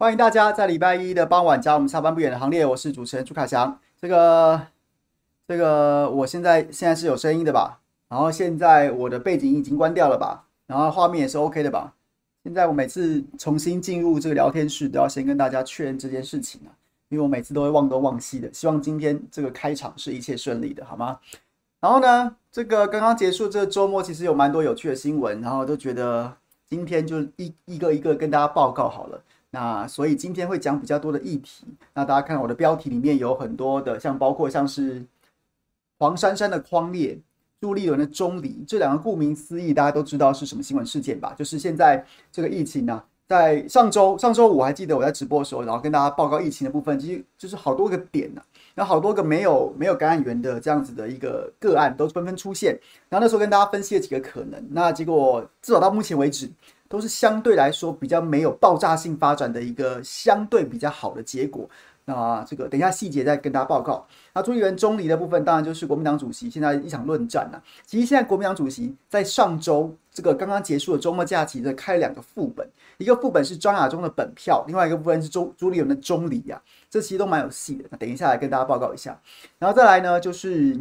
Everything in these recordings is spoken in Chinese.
欢迎大家在礼拜一的傍晚加入我们下班不远的行列。我是主持人朱凯翔。这个这个，我现在现在是有声音的吧？然后现在我的背景已经关掉了吧？然后画面也是 OK 的吧？现在我每次重新进入这个聊天室，都要先跟大家确认这件事情啊，因为我每次都会忘东忘西的。希望今天这个开场是一切顺利的，好吗？然后呢，这个刚刚结束这周末，其实有蛮多有趣的新闻，然后都觉得今天就一一个一个跟大家报告好了。那所以今天会讲比较多的议题。那大家看我的标题里面有很多的，像包括像是黄珊珊的框列、朱立伦的中离，这两个顾名思义，大家都知道是什么新闻事件吧？就是现在这个疫情呢、在上周上周五我还记得我在直播的时候，然后跟大家报告疫情的部分，其实就是好多个点呢、啊，然后好多个没有没有感染源的这样子的一个个案都纷纷出现。然后那时候跟大家分析了几个可能，那结果至少到目前为止。都是相对来说比较没有爆炸性发展的一个相对比较好的结果。那这个等一下细节再跟大家报告。那朱立伦中离的部分，当然就是国民党主席现在一场论战了。其实现在国民党主席在上周这个刚刚结束的周末假期，的开了两个副本，一个副本是张亚中的本票，另外一个部分是朱朱立伦的中离呀。这其实都蛮有戏的。那等一下来跟大家报告一下。然后再来呢，就是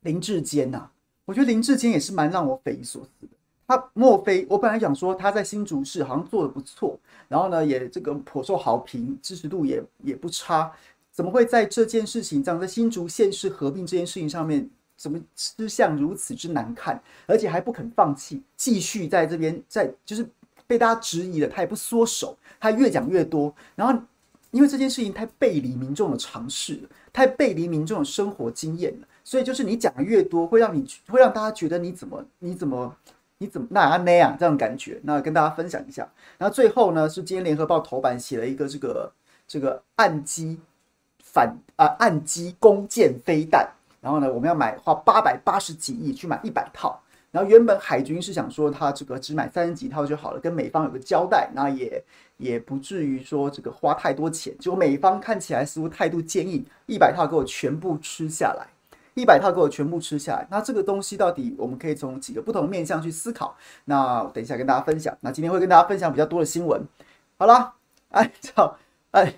林志坚呐，我觉得林志坚也是蛮让我匪夷所思的。他莫非我本来想说他在新竹市好像做得不错，然后呢也这个颇受好评，支持度也也不差，怎么会在这件事情上，在新竹县市合并这件事情上面，怎么吃相如此之难看，而且还不肯放弃，继续在这边在就是被大家质疑了，他也不缩手，他越讲越多，然后因为这件事情太背离民众的常识，太背离民众的生活经验了，所以就是你讲的越多，会让你会让大家觉得你怎么你怎么。你怎么那样那样这种感觉？那跟大家分享一下。然后最后呢，是今天联合报头版写了一个这个这个岸基反啊岸基弓箭飞弹。然后呢，我们要买花八百八十几亿去买一百套。然后原本海军是想说他这个只买三十几套就好了，跟美方有个交代，那也也不至于说这个花太多钱。结果美方看起来似乎态度坚硬，一百套给我全部吃下来。一百套给我全部吃下来，那这个东西到底我们可以从几个不同面向去思考？那等一下跟大家分享。那今天会跟大家分享比较多的新闻。好啦，哎，操，哎，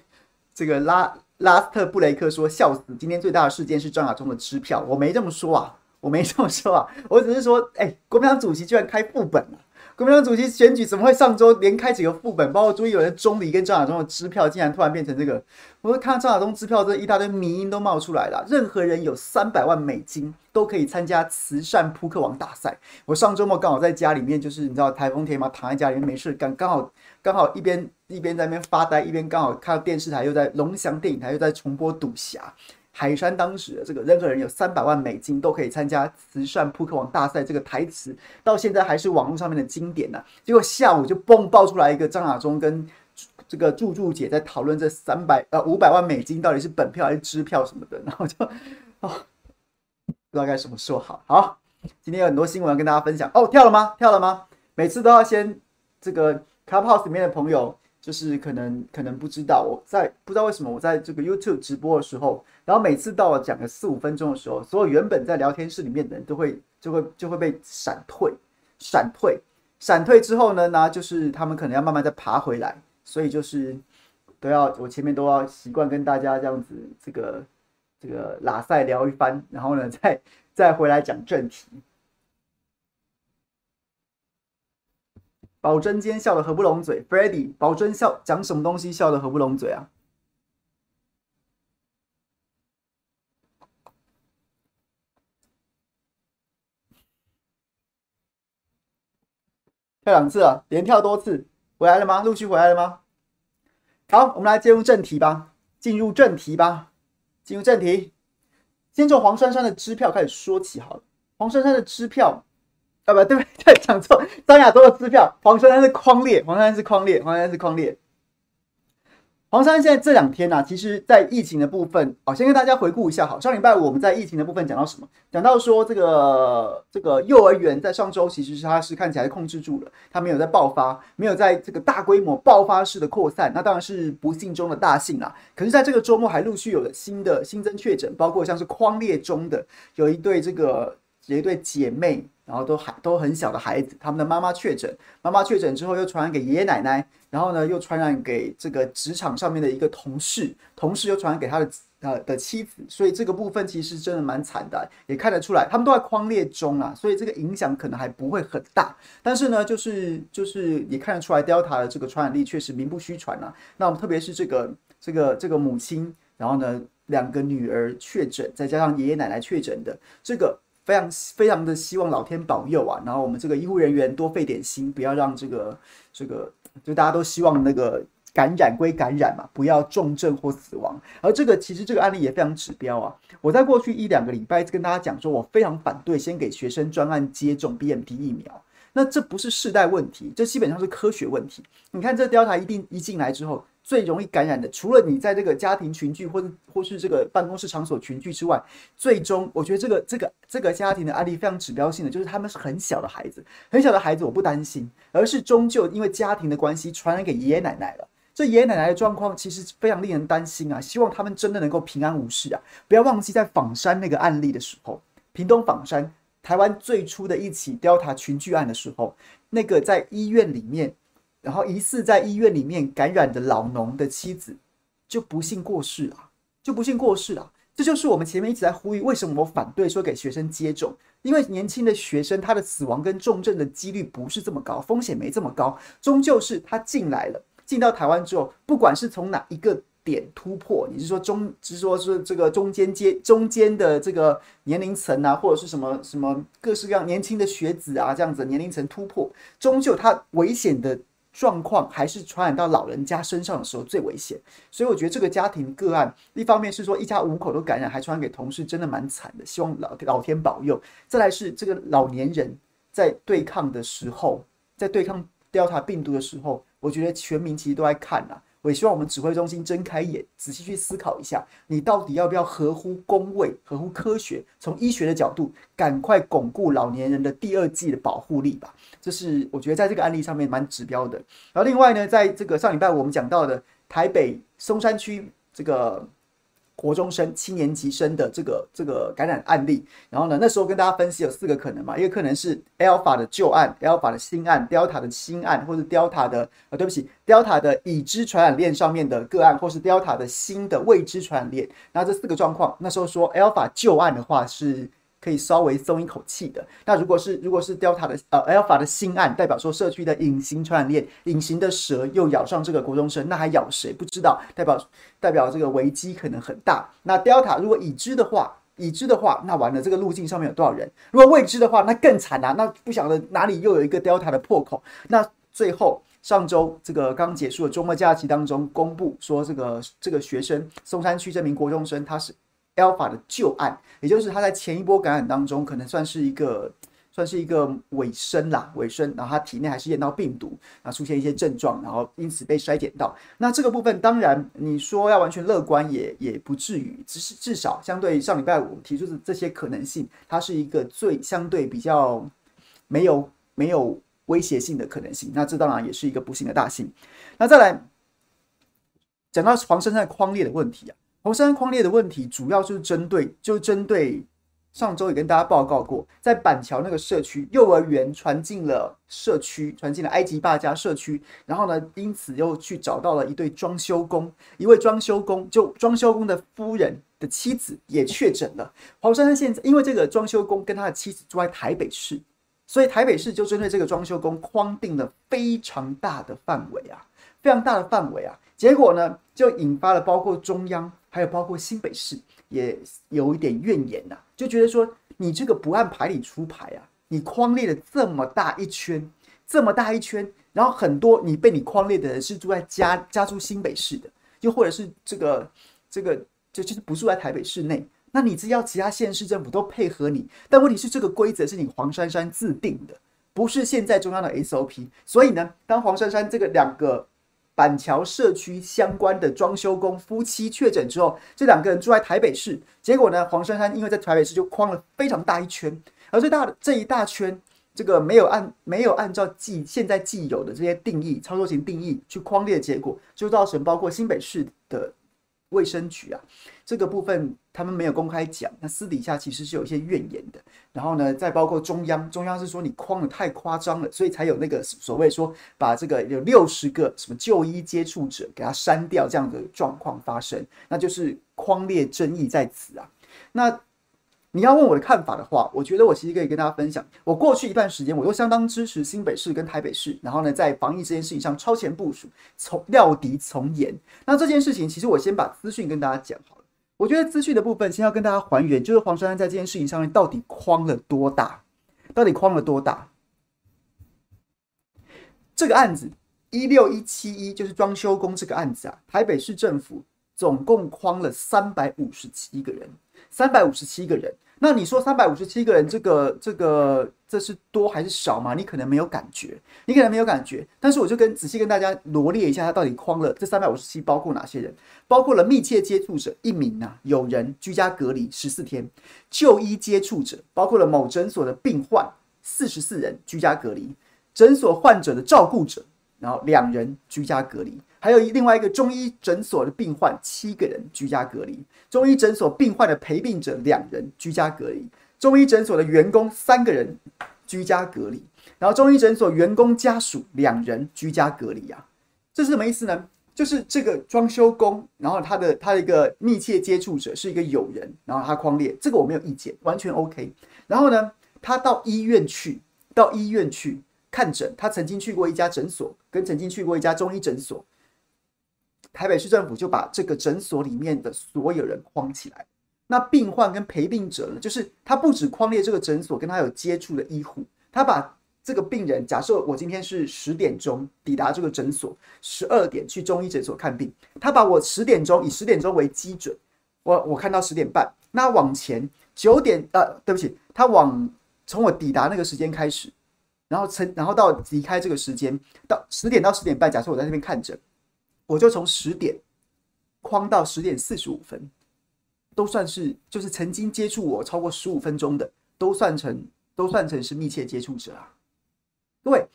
这个拉拉斯特布雷克说笑死，今天最大的事件是张亚中的支票，我没这么说啊，我没这么说啊，我只是说，哎，国民党主席居然开副本了。国民党主席选举怎么会上周连开几个副本，包括朱立伦的中离跟张亚中的支票，竟然突然变成这个？我看到张亚中支票这一大堆迷因都冒出来了。任何人有三百万美金都可以参加慈善扑克王大赛。我上周末刚好在家里面，就是你知道台风天嘛，躺在家里面没事干，刚好刚好一边一边在那边发呆，一边刚好看到电视台又在龙祥电影台又在重播赌侠。海山当时的这个任何人有三百万美金都可以参加慈善扑克王大赛，这个台词到现在还是网络上面的经典呢、结果下午就蹦爆出来一个张亚中跟这个柱柱姐在讨论这三百呃五百万美金到底是本票还是支票什么的，然后就哦不知道该怎么说好。好，今天有很多新闻要跟大家分享哦。跳了吗？跳了吗？每次都要先这个 Clubhouse 里面的朋友。就是可能可能不知道，我在不知道为什么我在这个 YouTube 直播的时候，然后每次到了讲个四五分钟的时候，所有原本在聊天室里面的人都会就会就会被闪退，闪退，闪退之后呢，那就是他们可能要慢慢再爬回来，所以就是都要我前面都要习惯跟大家这样子这个这个拉赛聊一番，然后呢再再回来讲正题。宝珍今天笑得合不拢嘴，Freddy，宝珍笑讲什么东西笑得合不拢嘴啊？跳两次了，连跳多次，回来了吗？陆续回来了吗？好，我们来进入正题吧，进入正题吧，进入正题。先从黄珊珊的支票开始说起好了，黄珊珊的支票。啊不对不 对，讲错，张亚中的支票，黄珊珊是框列，黄珊珊是框列，黄珊珊是框列。黄珊珊现在这两天呢、其实，在疫情的部分，哦，先跟大家回顾一下，好，上礼拜我们在疫情的部分讲到什么？讲到说这个这个幼儿园在上周其实是它是看起来控制住了，它没有在爆发，没有在这个大规模爆发式的扩散，那当然是不幸中的大幸啦。可是，在这个周末还陆续有了新的新增确诊，包括像是框列中的有一对这个有一对姐妹。然后都还都很小的孩子，他们的妈妈确诊，妈妈确诊之后又传染给爷爷奶奶，然后呢又传染给这个职场上面的一个同事，同事又传染给他的呃的妻子，所以这个部分其实真的蛮惨的，也看得出来他们都在框列中啊，所以这个影响可能还不会很大，但是呢就是就是也看得出来 Delta 的这个传染力确实名不虚传啊，那我们特别是这个这个这个母亲，然后呢两个女儿确诊，再加上爷爷奶奶确诊的这个。非常非常的希望老天保佑啊，然后我们这个医护人员多费点心，不要让这个这个，就大家都希望那个感染归感染嘛，不要重症或死亡。而这个其实这个案例也非常指标啊。我在过去一两个礼拜跟大家讲说，我非常反对先给学生专案接种 BNT 疫苗。那这不是世代问题，这基本上是科学问题。你看这 Delta 一定一进来之后。最容易感染的，除了你在这个家庭群聚或者或是这个办公室场所群聚之外，最终我觉得这个这个这个家庭的案例非常指标性的，就是他们是很小的孩子，很小的孩子我不担心，而是终究因为家庭的关系传染给爷爷奶奶了。这爷爷奶奶的状况其实非常令人担心啊！希望他们真的能够平安无事啊！不要忘记在枋山那个案例的时候，屏东枋山台湾最初的一起雕塔群聚案的时候，那个在医院里面。然后疑似在医院里面感染的老农的妻子就不幸过世了，就不幸过世了。这就是我们前面一直在呼吁，为什么我反对说给学生接种？因为年轻的学生他的死亡跟重症的几率不是这么高，风险没这么高。终究是他进来了，进到台湾之后，不管是从哪一个点突破，你是说中，是说是这个中间阶中间的这个年龄层啊，或者是什么什么各式各样年轻的学子啊，这样子年龄层突破，终究他危险的。状况还是传染到老人家身上的时候最危险，所以我觉得这个家庭个案，一方面是说一家五口都感染，还传染给同事，真的蛮惨的。希望老老天保佑。再来是这个老年人在对抗的时候，在对抗 Delta 病毒的时候，我觉得全民其实都在看啊。我也希望我们指挥中心睁开眼，仔细去思考一下，你到底要不要合乎公卫、合乎科学，从医学的角度，赶快巩固老年人的第二季的保护力吧。这是我觉得在这个案例上面蛮指标的。然后另外呢，在这个上礼拜我们讲到的台北松山区这个。活中生七年级生的这个这个感染案例，然后呢，那时候跟大家分析有四个可能嘛，一个可能是 Alpha 的旧案，Alpha 的新案，Delta 的新案，或者 Delta 的呃，对不起，Delta 的已知传染链上面的个案，或是 Delta 的新的未知传染链。那这四个状况，那时候说 Alpha 旧案的话是。可以稍微松一口气的。那如果是如果是 Delta 的呃 Alpha 的新案，代表说社区的隐形传染链，隐形的蛇又咬上这个国中生，那还咬谁不知道？代表代表这个危机可能很大。那 Delta 如果已知的话，已知的话，那完了，这个路径上面有多少人？如果未知的话，那更惨啊！那不晓得哪里又有一个 Delta 的破口。那最后上周这个刚结束的周末假期当中，公布说这个这个学生松山区这名国中生他是。Alpha 的旧案，也就是他在前一波感染当中，可能算是一个算是一个尾声啦，尾声，然后他体内还是验到病毒，然后出现一些症状，然后因此被筛检到。那这个部分当然你说要完全乐观也也不至于，只是至少相对上礼拜五提出的这些可能性，它是一个最相对比较没有没有威胁性的可能性。那这当然也是一个不幸的大幸。那再来讲到黄珊珊框列的问题啊。黄珊珊匡列的问题，主要就是针对，就针对上周也跟大家报告过，在板桥那个社区，幼儿园传进了社区，传进了埃及坝家社区，然后呢，因此又去找到了一对装修工，一位装修工，就装修工的夫人的妻子也确诊了。黄珊珊现在因为这个装修工跟他的妻子住在台北市，所以台北市就针对这个装修工框定了非常大的范围啊，非常大的范围啊，结果呢，就引发了包括中央。还有包括新北市也有一点怨言呐、啊，就觉得说你这个不按牌理出牌啊，你框列了这么大一圈，这么大一圈，然后很多你被你框列的人是住在家家住新北市的，又或者是这个这个就就是不住在台北市内，那你只要其他县市政府都配合你，但问题是这个规则是你黄珊珊自定的，不是现在中央的 SOP，所以呢，当黄珊珊这个两个。板桥社区相关的装修工夫妻确诊之后，这两个人住在台北市，结果呢，黄珊珊因为在台北市就框了非常大一圈，而最大的这一大圈，这个没有按没有按照既现在既有的这些定义操作型定义去框列结果，就造成包括新北市的卫生局啊，这个部分他们没有公开讲，那私底下其实是有一些怨言的。然后呢，再包括中央，中央是说你框的太夸张了，所以才有那个所谓说把这个有六十个什么就医接触者给他删掉这样的状况发生，那就是框列争议在此啊。那你要问我的看法的话，我觉得我其实可以跟大家分享，我过去一段时间我都相当支持新北市跟台北市，然后呢，在防疫这件事情上超前部署，从料敌从严。那这件事情，其实我先把资讯跟大家讲好了。我觉得资讯的部分先要跟大家还原，就是黄珊珊在这件事情上面到底框了多大，到底框了多大。这个案子一六一七一就是装修工这个案子啊，台北市政府总共框了三百五十七个人。三百五十七个人，那你说三百五十七个人，这个这个这是多还是少吗？你可能没有感觉，你可能没有感觉。但是我就跟仔细跟大家罗列一下，他到底框了这三百五十七包括哪些人？包括了密切接触者一名啊，有人居家隔离十四天，就医接触者包括了某诊所的病患四十四人居家隔离，诊所患者的照顾者，然后两人居家隔离。还有另外一个中医诊所的病患七个人居家隔离，中医诊所病患的陪病者两人居家隔离，中医诊所的员工三个人居家隔离，然后中医诊所员工家属两人居家隔离啊，这是什么意思呢？就是这个装修工，然后他的他的一个密切接触者是一个友人，然后他框列，这个我没有意见，完全 OK。然后呢，他到医院去，到医院去看诊，他曾经去过一家诊所，跟曾经去过一家中医诊所。台北市政府就把这个诊所里面的所有人框起来，那病患跟陪病者呢，就是他不止框列这个诊所跟他有接触的医护，他把这个病人，假设我今天是十点钟抵达这个诊所，十二点去中医诊所看病，他把我十点钟以十点钟为基准，我我看到十点半，那往前九点呃，对不起，他往从我抵达那个时间开始，然后从然后到离开这个时间到十点到十点半，假设我在那边看诊。我就从十点框到十点四十五分，都算是就是曾经接触我超过十五分钟的，都算成都算成是密切接触者啊。各位，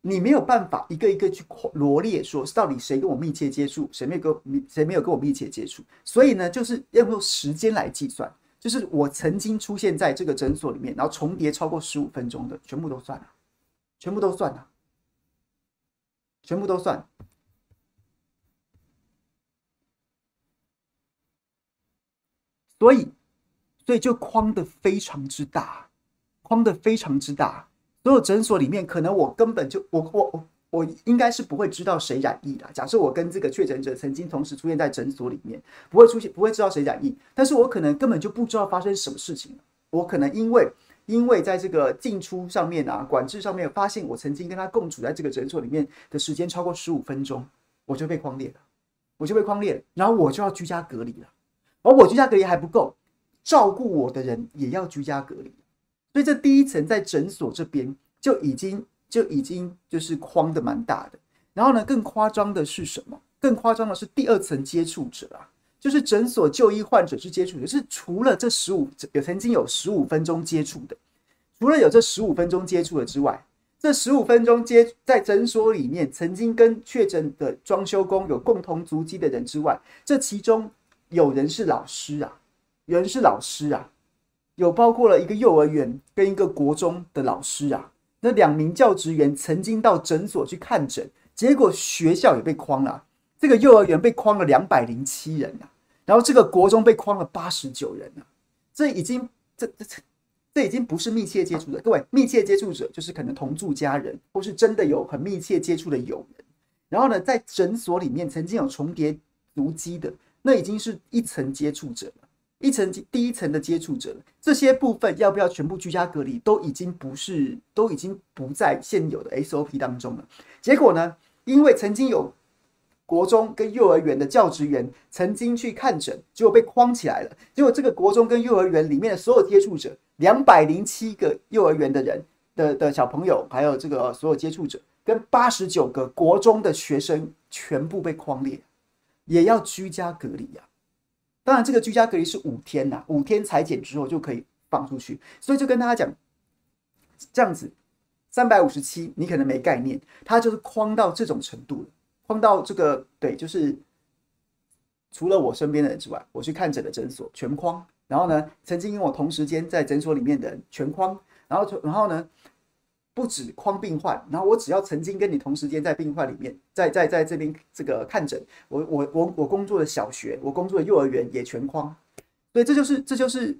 你没有办法一个一个去罗列说到底谁跟我密切接触，谁没有跟谁没有跟我密切接触，所以呢，就是要用时间来计算，就是我曾经出现在这个诊所里面，然后重叠超过十五分钟的，全部都算了，全部都算了，全部都算。所以，所以就框得非常之大，框得非常之大。所有诊所里面，可能我根本就我我我应该是不会知道谁染疫的。假设我跟这个确诊者曾经同时出现在诊所里面，不会出现，不会知道谁染疫。但是我可能根本就不知道发生什么事情。我可能因为因为在这个进出上面啊，管制上面发现我曾经跟他共处在这个诊所里面的时间超过十五分钟，我就被框列了，我就被框列了，然后我就要居家隔离了。而我居家隔离还不够，照顾我的人也要居家隔离，所以这第一层在诊所这边就已经就已经就是框的蛮大的。然后呢，更夸张的是什么？更夸张的是第二层接触者啊，就是诊所就医患者是接触者，是除了这十五有曾经有十五分钟接触的，除了有这十五分钟接触的之外，这十五分钟接在诊所里面曾经跟确诊的装修工有共同足迹的人之外，这其中。有人是老师啊，有人是老师啊，有包括了一个幼儿园跟一个国中的老师啊。那两名教职员曾经到诊所去看诊，结果学校也被框了。这个幼儿园被框了两百零七人啊，然后这个国中被框了八十九人啊。这已经这这这已经不是密切接触者，各位，密切接触者就是可能同住家人，或是真的有很密切接触的友人。然后呢，在诊所里面曾经有重叠足迹的。那已经是一层接触者了，一层第一层的接触者了。这些部分要不要全部居家隔离，都已经不是，都已经不在现有的 SOP 当中了。结果呢，因为曾经有国中跟幼儿园的教职员曾经去看诊，结果被框起来了。结果这个国中跟幼儿园里面的所有接触者，两百零七个幼儿园的人的的小朋友，还有这个所有接触者，跟八十九个国中的学生，全部被框列。也要居家隔离呀，当然这个居家隔离是五天呐，五天采检之后就可以放出去，所以就跟大家讲，这样子三百五十七，你可能没概念，它就是框到这种程度了，框到这个对，就是除了我身边的人之外，我去看诊的诊所全框。然后呢，曾经跟我同时间在诊所里面的人全框。然后，然后呢，不止框病患。然后我只要曾经跟你同时间在病患里面，在在在这边这个看诊，我我我我工作的小学，我工作的幼儿园也全框。所以这就是这就是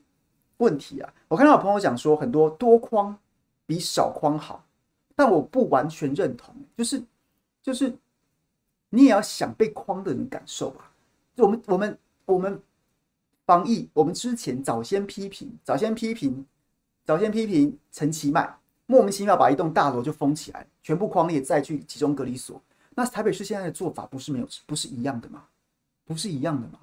问题啊！我看到有朋友讲说，很多多框比少框好，但我不完全认同。就是就是，你也要想被框的人感受吧。就我们我们我们。防疫，我们之前早先批评，早先批评，早先批评陈其迈，莫名其妙把一栋大楼就封起来，全部框列再去集中隔离所。那台北市现在的做法不是没有，不是一样的吗？不是一样的吗？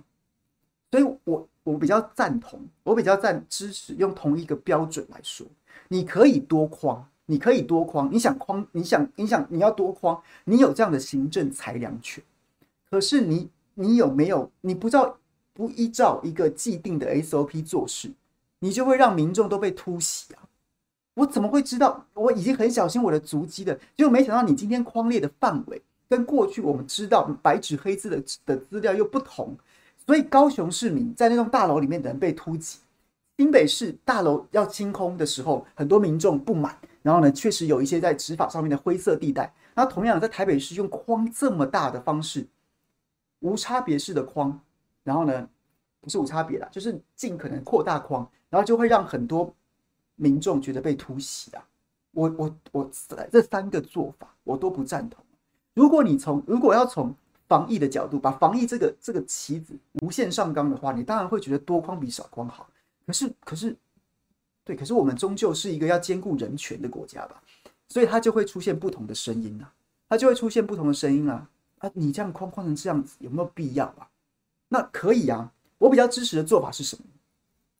所以我我比较赞同，我比较赞支持用同一个标准来说，你可以多框，你可以多框，你想框，你想你想你要多框，你有这样的行政裁量权，可是你你有没有？你不知道。不依照一个既定的 SOP 做事，你就会让民众都被突袭啊！我怎么会知道？我已经很小心我的足迹了，结果没想到你今天框列的范围跟过去我们知道白纸黑字的的资料又不同，所以高雄市民在那栋大楼里面的人被突袭，新北市大楼要清空的时候，很多民众不满，然后呢，确实有一些在执法上面的灰色地带。那同样在台北市用框这么大的方式，无差别式的框。然后呢，不是无差别啦，就是尽可能扩大框，然后就会让很多民众觉得被突袭啊。我我我这三个做法我都不赞同。如果你从如果要从防疫的角度把防疫这个这个棋子无限上纲的话，你当然会觉得多框比少框好。可是可是，对，可是我们终究是一个要兼顾人权的国家吧，所以它就会出现不同的声音啊，它就会出现不同的声音啊啊！你这样框框成这样子有没有必要啊？那可以啊，我比较支持的做法是什么？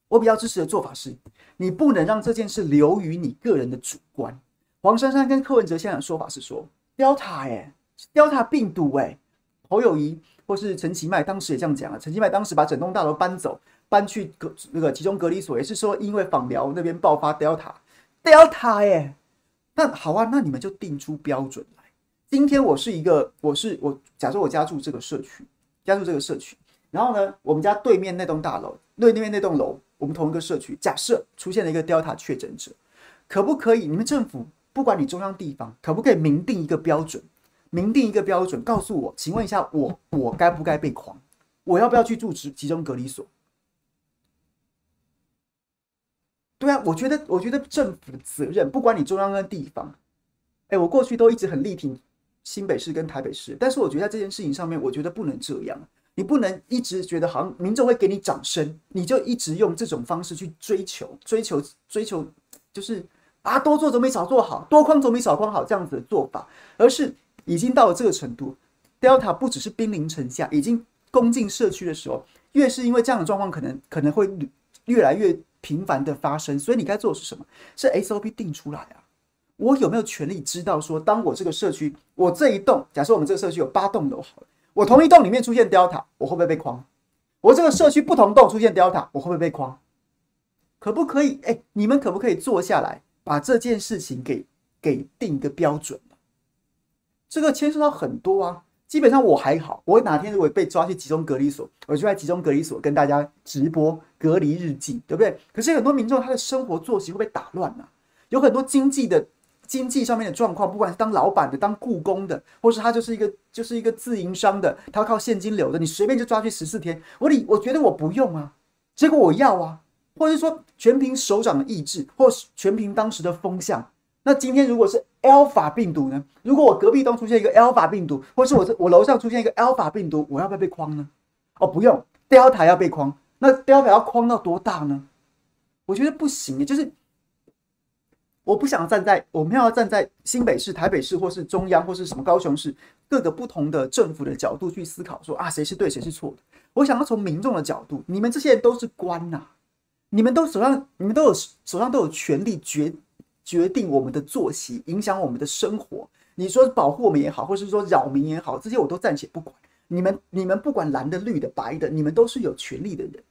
我比较支持的做法是，你不能让这件事流于你个人的主观。黄珊珊跟柯文哲现在的说法是说，Delta 哎，Delta 病毒哎、侯友宜或是陈其迈当时也这样讲啊。陈其迈当时把整栋大楼搬走，搬去隔那个集中隔离所，也是说因为访寮那边爆发 Delta，Delta 哎、那好啊，那你们就定出标准来。今天我是一个，我是我，假设我家住这个社区，家住这个社区。然后呢，我们家对面那栋大楼，对面那栋楼，我们同一个社区，假设出现了一个 Delta 确诊者，可不可以？你们政府不管你中央地方，可不可以明定一个标准？明定一个标准，告诉我，请问一下我，我该不该被框？我要不要去住集集中隔离所？对啊，我觉得，我觉得政府的责任，不管你中央跟地方，哎，我过去都一直很力挺新北市跟台北市，但是我觉得在这件事情上面，我觉得不能这样。你不能一直觉得好像民众会给你掌声，你就一直用这种方式去追求、追求、追求，就是啊，多做总比少做好，多框总比少框好这样子的做法，而是已经到了这个程度，Delta 不只是兵临城下，已经攻进社区的时候，越是因为这样的状况可能可能会越来越频繁的发生，所以你该做的是什么？是 SOP 定出来啊，我有没有权利知道说，当我这个社区，我这一栋，假设我们这个社区有八栋楼好了。我同一栋里面出现 Delta，我会不会被框？我这个社区不同栋出现 Delta，我会不会被框？可不可以？哎，你们可不可以坐下来把这件事情给给定个标准？这个牵涉到很多啊。基本上我还好，我哪天如果被抓去集中隔离所，我就在集中隔离所跟大家直播隔离日记，对不对？可是很多民众他的生活作息会被打乱啊，有很多经济的。经济上面的状况，不管是当老板的、当雇工的，或是他就是一个就是一个自营商的，他要靠现金流的，你随便就抓去十四天，我你我觉得我不用啊，结果我要啊，或者是说全凭首长的意志，或是全凭当时的风向。那今天如果是 Alpha 病毒呢？如果我隔壁栋出现一个 Alpha 病毒，或是我这我楼上出现一个 Alpha 病毒，我要不要被框呢？哦，不用，Delta 要被框，那 Delta 要框到多大呢？我觉得不行，就是。我不想站在我们要站在新北市、台北市，或是中央，或是什么高雄市各个不同的政府的角度去思考，说啊，谁是对，谁是错的。我想要从民众的角度，你们这些人都是官呐、你们都手上，你们都有手上都有权利决决定我们的作息，影响我们的生活。你说保护我们也好，或是说扰民也好，这些我都暂且不管。你们你们不管蓝的、绿的、白的，你们都是有权利的人。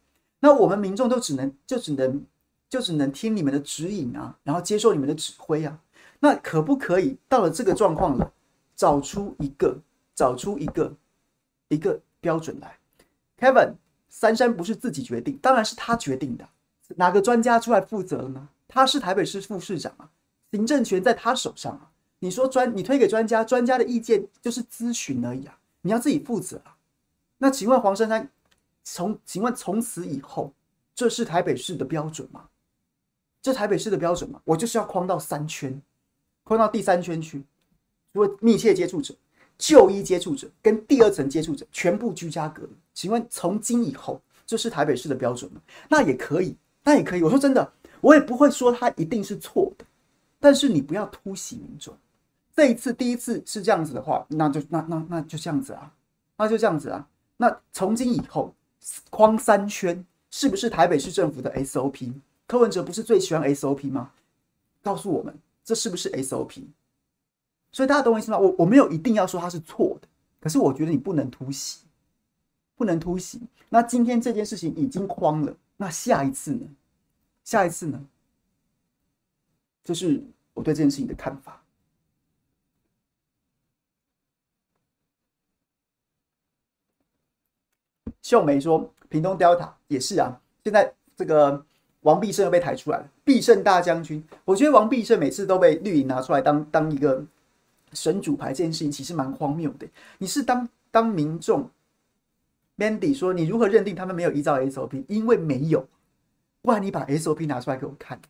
那我们民众都只能就只能。就只能听你们的指引啊，然后接受你们的指挥啊。那可不可以到了这个状况了，找出一个，找出一个，一个标准来？Kevin，三山不是自己决定，当然是他决定的。哪个专家出来负责了呢？他是台北市副市长啊，行政权在他手上啊。你说专，你推给专家，专家的意见就是咨询而已啊，你要自己负责啊。那请问黄珊珊，从请问从此以后，这是台北市的标准吗？这台北市的标准嘛？我就是要框到三圈，框到第三圈去，如果密切接触者。就医接触者跟第二层接触者全部居家隔离，请问从今以后这是台北市的标准吗？那也可以，那也可以。我说真的，我也不会说它一定是错的，但是你不要突袭民众。这一次第一次是这样子的话，那就那那那就这样子啊，那就这样子啊。那从今以后框三圈，是不是台北市政府的 SOP？柯文哲不是最喜欢 SOP 吗？告诉我们，这是不是 SOP？所以大家懂我意思吗？我我没有一定要说它是错的，可是我觉得你不能突袭，不能突袭。那今天这件事情已经框了，那下一次呢？下一次呢？这是我对这件事情的看法。秀梅说：“屏东 Delta 也是啊，现在这个王必胜又被抬出来了，必胜大将军。我觉得王必胜每次都被绿营拿出来当当一个。”神主牌这件事情其实蛮荒谬的。你是当当民众，Mandy 说你如何认定他们没有依照 SOP？因为没有，不然你把 SOP 拿出来给我看。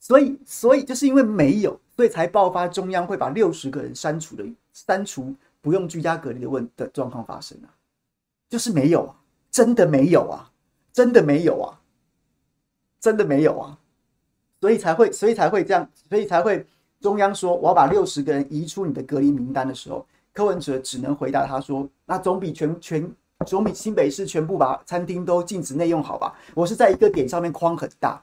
所以，所以就是因为没有，所以才爆发中央会把六十个人删除的删除不用居家隔离的问的状况发生啊，就是没有啊，真的没有啊，真的没有啊，真的没有啊，所以才会，所以才会这样，所以才会。中央说我要把六十个人移出你的隔离名单的时候，柯文哲只能回答他说：“那总比全全总比新北市全部把餐厅都禁止内用好吧？我是在一个点上面框很大，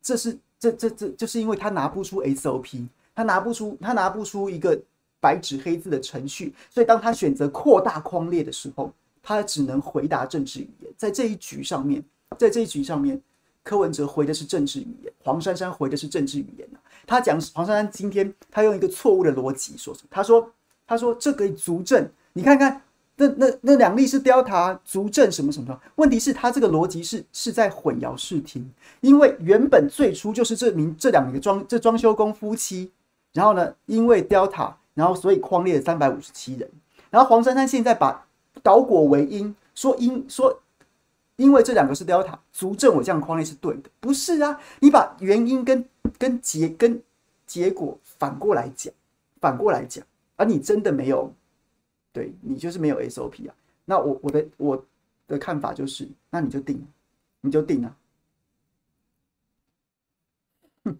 这是这这这就是因为他拿不出 SOP，他拿不出他拿不出一个白纸黑字的程序，所以当他选择扩大框列的时候，他只能回答政治语言。在这一局上面，在这一局上面。”柯文哲回的是政治语言，黄珊珊回的是政治语言。他讲黄珊珊今天他用一个错误的逻辑说什么？他说：“他说这个足证，你看看那那那两例是 Delta 足证什么什么？问题是，他这个逻辑是是在混淆视听，因为原本最初就是这名这两个装这装修工夫妻，然后呢，因为 Delta，然后所以框列了三百五十七人，然后黄珊珊现在把倒果为因，说因说。”因为这两个是 Delta，足证我这样框列是对的，不是啊？你把原因跟跟结跟结果反过来讲，反过来讲，而你真的没有，对你就是没有 SOP 啊？那我我的我的看法就是，那你就定，你就定啊。哼，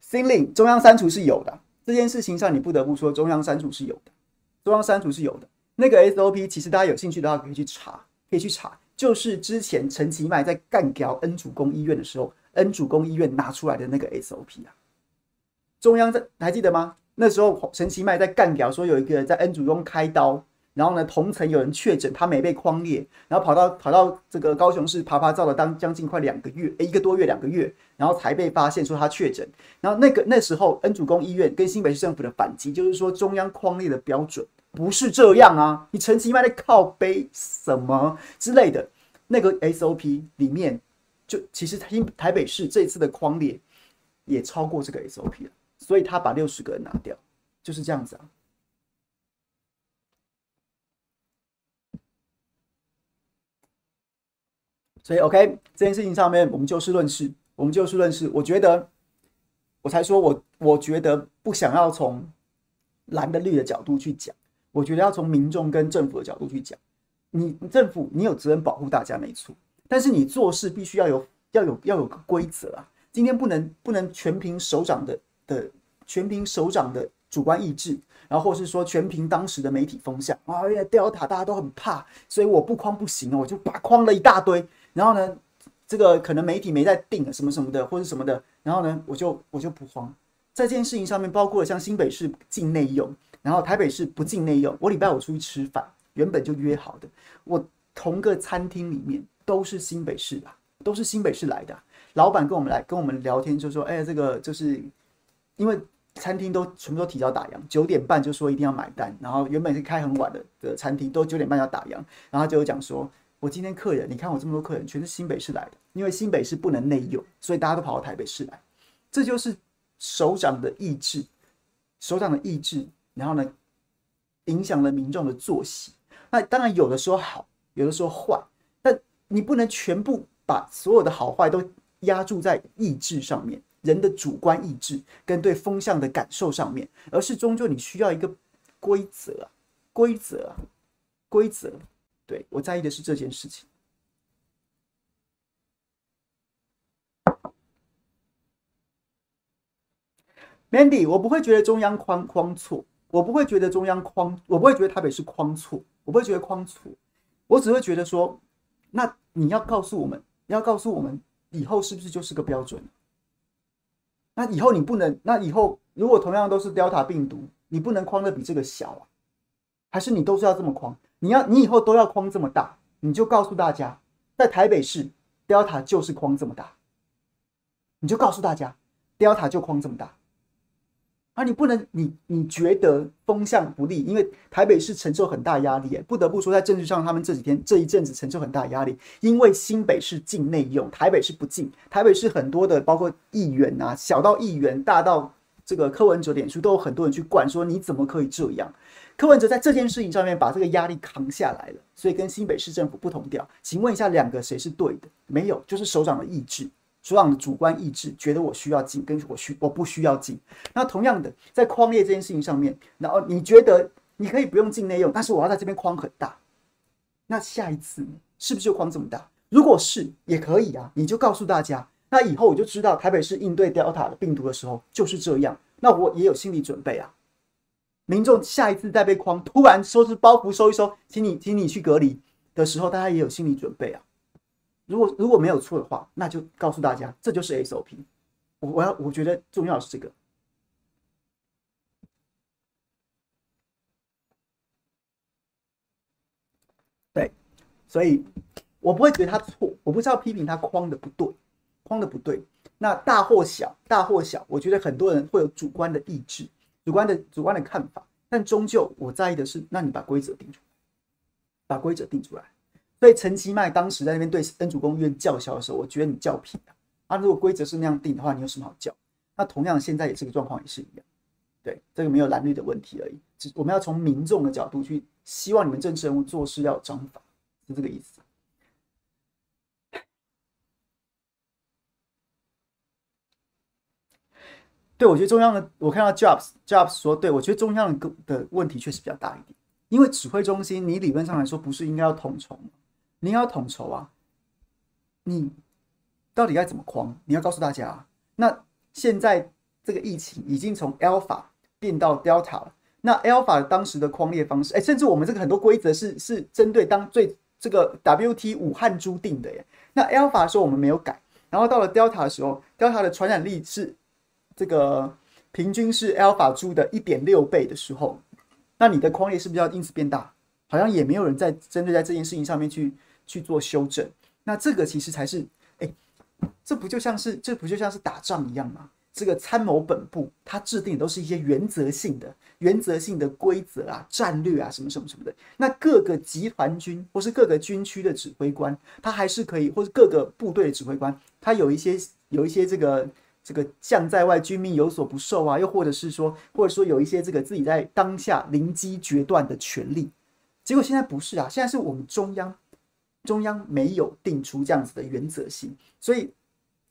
心令中央删除是有的，这件事情上你不得不说中央删除是有的，中央删除是有的。那个 SOP 其实大家有兴趣的话可以去查，可以去查，就是之前陈其迈在干掉恩主公医院的时候，恩主公医院拿出来的那个 SOP 啊。中央在还记得吗？那时候陈其迈在干掉说有一个人在恩主公开刀，然后呢同层有人确诊，他没被框列，然后跑到跑到这个高雄市爬爬照了当将近快两个月，一个多月两个月，然后才被发现说他确诊。然后那个那时候恩主公医院跟新北市政府的反击就是说中央框列的标准。不是这样啊！你陈其迈在靠背什么之类的，那个 SOP 里面就其实台台北市这次的框列也超过这个 SOP 了，所以他把六十个人拿掉，就是这样子啊。所以 OK 这件事情上面，我们就事论事，我们就事论事。我觉得我才说我我觉得不想要从蓝的绿的角度去讲。我觉得要从民众跟政府的角度去讲，你政府你有责任保护大家没错，但是你做事必须要有要有要有个规则啊。今天不能不能全凭首长的的全凭首长的主观意志，然后或是说全凭当时的媒体风向啊，因为 Delta 大家都很怕，所以我不框不行哦，我就把框了一大堆。然后呢，这个可能媒体没在定什么什么的或者什么的，然后呢，我就我就不慌。在这件事情上面，包括像新北市境内用。然后台北市不进内用，我礼拜五出去吃饭，原本就约好的，我同个餐厅里面都是新北市的，都是新北市来的。老板跟我们来跟我们聊天，就说：“哎，这个就是因为餐厅都全部都提早打烊，九点半就说一定要买单，然后原本是开很晚的的餐厅都九点半要打烊，然后就有讲说，我今天客人，你看我这么多客人全是新北市来的，因为新北市不能内用，所以大家都跑到台北市来，这就是首长的意志，首长的意志，然后呢，影响了民众的作息。那当然有的时候好，有的时候坏，但你不能全部把所有的好坏都压注在意志上面。人的主观意志跟对风向的感受上面，而是终究你需要一个规则，规则，规则。对，我在意的是这件事情。Mandy，我不会觉得中央框框错，我不会觉得中央框，我不会觉得台北是框错，我不会觉得框错，我只会觉得说，那你要告诉我们，要告诉我们以后是不是就是个标准？那以后你不能，那以后如果同样都是 Delta 病毒，你不能框的比这个小啊？还是你都是要这么框？你要你以后都要框这么大？你就告诉大家，在台北市 Delta 就是框这么大，你就告诉大家 Delta 就框这么大。啊，你不能，你你觉得风向不利，因为台北市承受很大压力，不得不说，在政治上，他们这几天这一阵子承受很大压力，因为新北市禁内用，台北市不禁，台北市很多的，包括议员啊，小到议员，大到这个柯文哲脸书，都有很多人去管说，你怎么可以这样？柯文哲在这件事情上面把这个压力扛下来了，所以跟新北市政府不同调。请问一下，两个谁是对的？没有，就是首长的意志。所长的主观意志觉得我需要进，跟我需我不需要进。那同样的，在框列这件事情上面，然后你觉得你可以不用进内用，但是我要在这边框很大。那下一次是不是就框这么大？如果是也可以啊，你就告诉大家，那以后我就知道台北市应对 Delta 的病毒的时候就是这样。那我也有心理准备啊。民众下一次再被框，突然收拾包袱收一收，请你请你去隔离的时候，大家也有心理准备啊。如果如果没有错的话，那就告诉大家，这就是 SOP。我我要我觉得重要的是这个。对，所以我不会觉得他错，我不是要批评他框的不对，框的不对。那大或小，大或小，我觉得很多人会有主观的意志、主观的主观的看法，但终究我在意的是，那你把规则定出来，把规则定出来。所以陈其迈当时在那边对恩主公院叫嚣的时候，我觉得你叫屁啊！啊，如果规则是那样定的话，你有什么好叫？那同样现在也是个状况，也是一样。对，这个没有蓝绿的问题而已，只我们要从民众的角度去，希望你们政治人物做事要有章法，是这个意思。对，我觉得中央的，我看到 Jobs Jobs 说，对，我觉得中央的的问题确实比较大一点，因为指挥中心，你理论上来说不是应该要统筹？你要统筹啊！你到底该怎么框？你要告诉大家啊。那现在这个疫情已经从 Alpha 变到 Delta 了。那 Alpha 当时的框列方式，哎，甚至我们这个很多规则是是针对当最这个 WT 武汉株定的耶。那 Alpha 说我们没有改，然后到了 Delta 的时候，Delta 的传染力是这个平均是 Alpha 株的一点六倍的时候，那你的框列是不是要因此变大？好像也没有人在针对在这件事情上面去。去做修正，那这个其实才是，哎、这不就像是这不就像是打仗一样吗？这个参谋本部他制定都是一些原则性的、原则性的规则啊、战略啊什么什么什么的。那各个集团军或是各个军区的指挥官，他还是可以，或是各个部队的指挥官，他有一些有一些这个这个将在外，军命有所不受啊，又或者是说，或者说有一些这个自己在当下临机决断的权利。结果现在不是啊，现在是我们中央。中央没有定出这样子的原则性，所以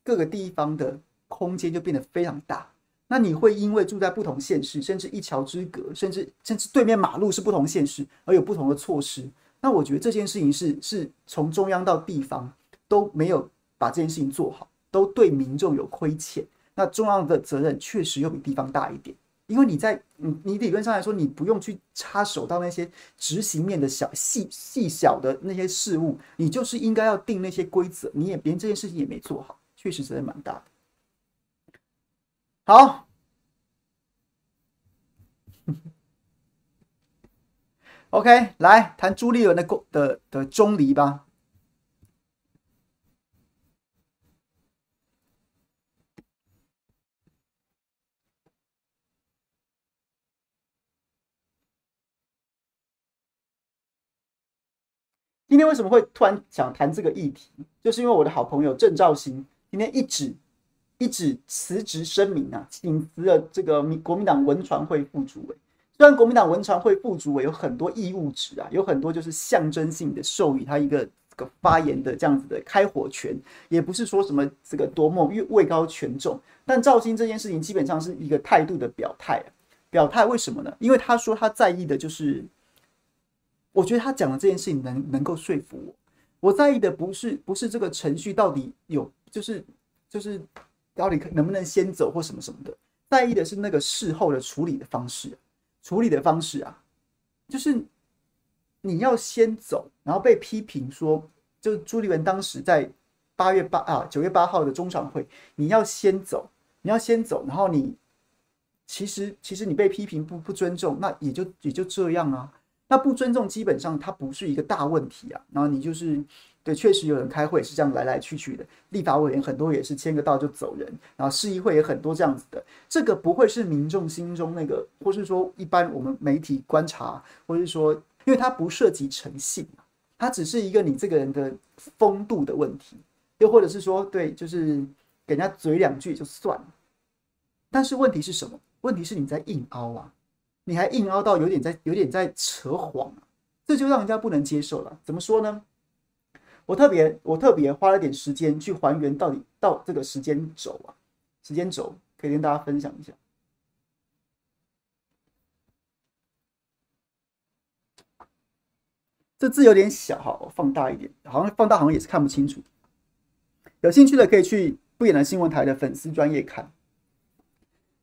各个地方的空间就变得非常大。那你会因为住在不同县市，甚至一桥之隔，甚至甚至对面马路是不同县市，而有不同的措施。那我觉得这件事情是是从中央到地方都没有把这件事情做好，都对民众有亏欠。那中央的责任确实又比地方大一点。因为你在你你理论上来说，你不用去插手到那些执行面的小细细小的那些事物，你就是应该要定那些规则。你也连这件事情也没做好，确实责任蛮大的。好，OK，来谈朱立伦的公的的中离吧。今天为什么会突然想谈这个议题？就是因为我的好朋友郑肇兴今天一纸一纸辞职声明啊，请辞了这个民国民党文传会副主委。虽然国民党文传会副主委有很多义务职啊，有很多就是象征性的授予他一个这个发言的这样子的开火权，也不是说什么这个多么位高权重。但肇兴这件事情基本上是一个态度的表态啊，表态为什么呢？因为他说他在意的就是。我觉得他讲的这件事情能能够说服我。我在意的不是不是这个程序到底有就是就是到底能不能先走或什么什么的，在意的是那个事后的处理的方式。处理的方式啊，就是你要先走，然后被批评说，就朱立文当时在八月八啊九月八号的中常会，你要先走，你要先走，然后你其实其实你被批评不不尊重，那也就也就这样啊。那不尊重基本上它不是一个大问题啊，然后你就是对，确实有人开会是这样来来去去的，立法委员很多也是签个到就走人，然后市议会也很多这样子的，这个不会是民众心中那个，或是说一般我们媒体观察，或是说，因为它不涉及诚信，它只是一个你这个人的风度的问题，又或者是说，对，就是给人家嘴两句就算了，但是问题是什么？问题是你在硬凹啊。你还硬凹到有点在有点在扯谎，这就让人家不能接受了。怎么说呢？我特别我特别花了点时间去还原到底到这个时间轴啊，时间轴可以跟大家分享一下。这字有点小哈，我放大一点，好像放大好像也是看不清楚。有兴趣的可以去不演的新闻台的粉丝专业看。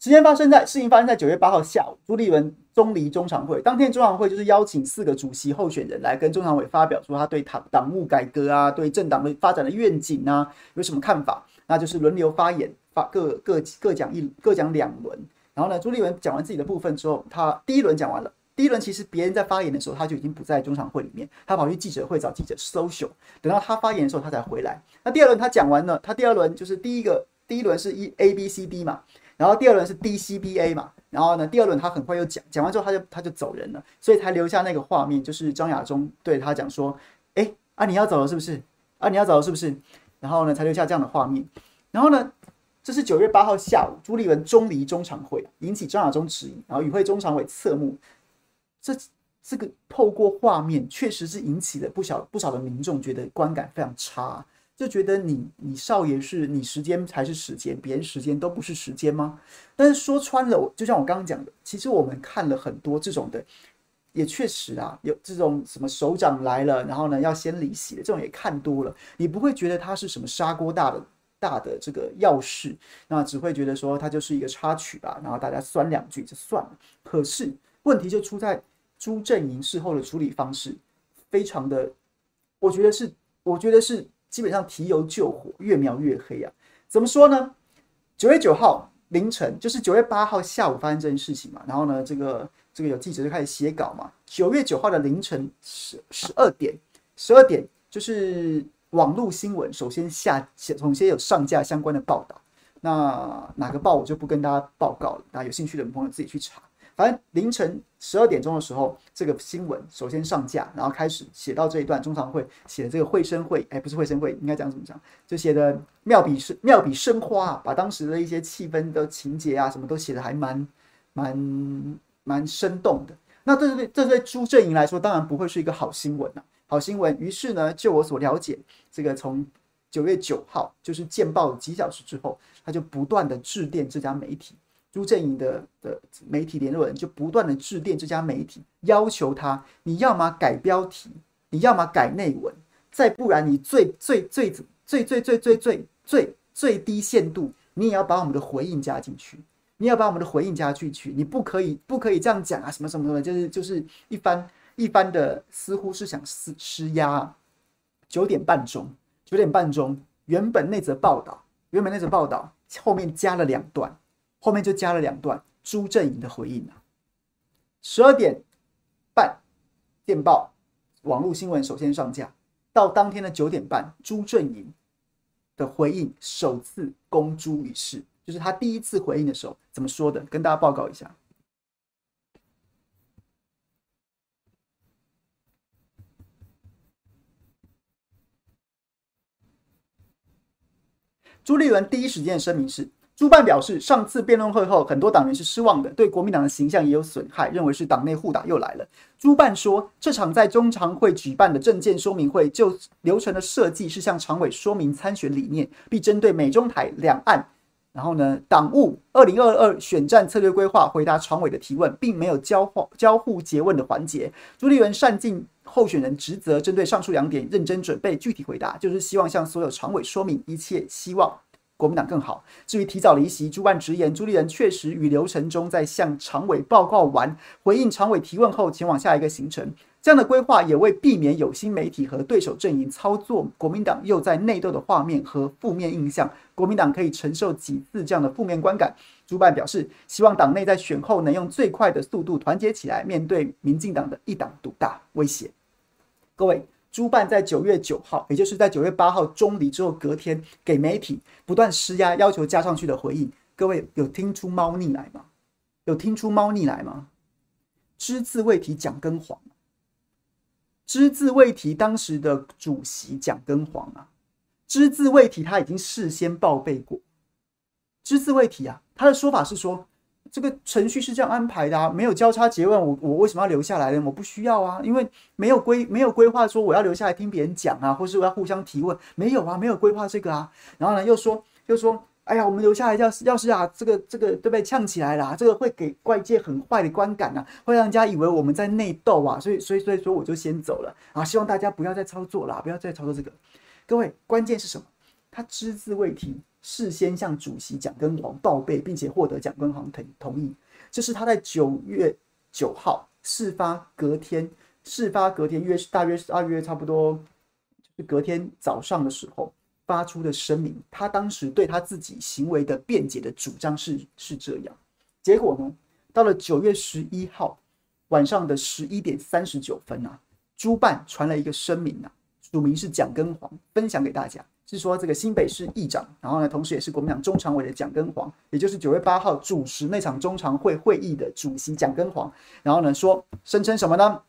时间发生在事情发生在九月八号下午，朱立伦中离中常会当天，中常会就是邀请四个主席候选人来跟中常委发表说他对党党务改革啊，对政党的发展的愿景啊有什么看法，那就是轮流发言，发各各各讲一各讲两轮。然后呢，朱立伦讲完自己的部分之后，他第一轮讲完了。第一轮其实别人在发言的时候，他就已经不在中常会里面，他跑去记者会找记者 social，等到他发言的时候，他才回来。那第二轮他讲完了，他第二轮就是第一个第一轮是一 A B C D 嘛。然后第二轮是 DCBA 嘛，然后呢，第二轮他很快又讲，讲完之后他就他就走人了，所以才留下那个画面，就是张亚中对他讲说：“哎啊，你要走了是不是？啊，你要走了是不是？”然后呢，才留下这样的画面。然后呢，这是九月八号下午，朱立文中离中常会，引起张亚中质疑，然后与会中常委侧目。这这个透过画面，确实是引起了不少不少的民众觉得观感非常差。就觉得你你少爷是你时间才是时间，别人时间都不是时间吗？但是说穿了，就像我刚刚讲的，其实我们看了很多这种的，也确实啊，有这种什么首长来了，然后呢要先离席的这种也看多了，你不会觉得他是什么砂锅大的大的这个要事，那只会觉得说他就是一个插曲吧，然后大家酸两句就算了。可是问题就出在朱阵营事后的处理方式，非常的，我觉得是，我觉得是。基本上提油救火，越描越黑啊！怎么说呢？九月九号凌晨，就是九月八号下午发生这件事情嘛。然后呢，这个这个有记者就开始写稿嘛。九月九号的凌晨十十二点，十二点就是网络新闻首先下，首先有上架相关的报道。那哪个报我就不跟大家报告了，那有兴趣的朋友自己去查。反正凌晨十二点钟的时候，这个新闻首先上架，然后开始写到这一段中常会写的这个会声会，哎，不是会声会，应该讲怎么讲？就写的妙笔生妙笔生花，把当时的一些气氛的情节啊，什么都写的还蛮蛮蛮生动的。那这对这对朱阵营来说，当然不会是一个好新闻呐、啊，好新闻。于是呢，就我所了解，这个从九月九号就是见报几小时之后，他就不断的致电这家媒体。朱正营的的媒体联络人就不断的致电这家媒体，要求他，你要么改标题，你要么改内文，再不然你最最最最最最最最最最最低限度，你也要把我们的回应加进去，你要把我们的回应加进去，你不可以不可以这样讲啊，什么什么什么，就是就是一番一番的，似乎是想施施压。九点半钟，九点半钟，原本那则报道，原本那则报道后面加了两段。后面就加了两段朱振营的回应啊。十二点半电报网络新闻首先上架，到当天的九点半，朱振营的回应首次公诸于世，就是他第一次回应的时候怎么说的，跟大家报告一下。朱立伦第一时间声明是：朱办表示，上次辩论会后，很多党员是失望的，对国民党的形象也有损害，认为是党内互打又来了。朱办说，这场在中常会举办的政见说明会，就流程的设计是向常委说明参选理念，并针对美中台两岸，然后呢，党务二零二二选战策略规划回答常委的提问，并没有交换交互詰问的环节。朱立伦善尽候选人职责，针对上述两点认真准备具体回答，就是希望向所有常委说明一切希望。国民党更好。至于提早离席，朱办直言，朱立人确实与流程中在向常委报告完、回应常委提问后，前往下一个行程。这样的规划也为避免有心媒体和对手阵营操作国民党又在内斗的画面和负面印象，国民党可以承受几次这样的负面观感。朱办表示，希望党内在选后能用最快的速度团结起来，面对民进党的一党独大威胁。各位。朱办在九月九号，也就是在九月八号中离之后，隔天给媒体不断施压，要求加上去的回应。各位有听出猫腻来吗？有听出猫腻来吗？只字未提蒋根黄，只字未提当时的主席蒋根黄啊，只字未提他已经事先报备过，只字未提啊，他的说法是说。这个程序是这样安排的啊，没有交叉结问，我我为什么要留下来呢？我不需要啊，因为没有规没有规划说我要留下来听别人讲啊，或是我要互相提问，没有啊，没有规划这个啊。然后呢，又说又说，哎呀，我们留下来要是要是啊，这个这个对不对？呛起来了，这个会给外界很坏的观感啊，会让人家以为我们在内斗啊，所以所以所以说我就先走了啊，希望大家不要再操作了，不要再操作这个。各位，关键是什么？他只字未提。事先向主席蒋根黄报备，并且获得蒋根黄同同意，这是他在九月九号事发隔天，事发隔天约大约是二月差不多，就是隔天早上的时候发出的声明。他当时对他自己行为的辩解的主张是是这样，结果呢，到了九月十一号晚上的十一点三十九分啊，朱办传了一个声明啊，署名是蒋根黄，分享给大家。是说这个新北市议长，然后呢，同时也是国民党中常委的蒋根黄，也就是九月八号主持那场中常会会议的主席蒋根黄，然后呢说声称什么呢？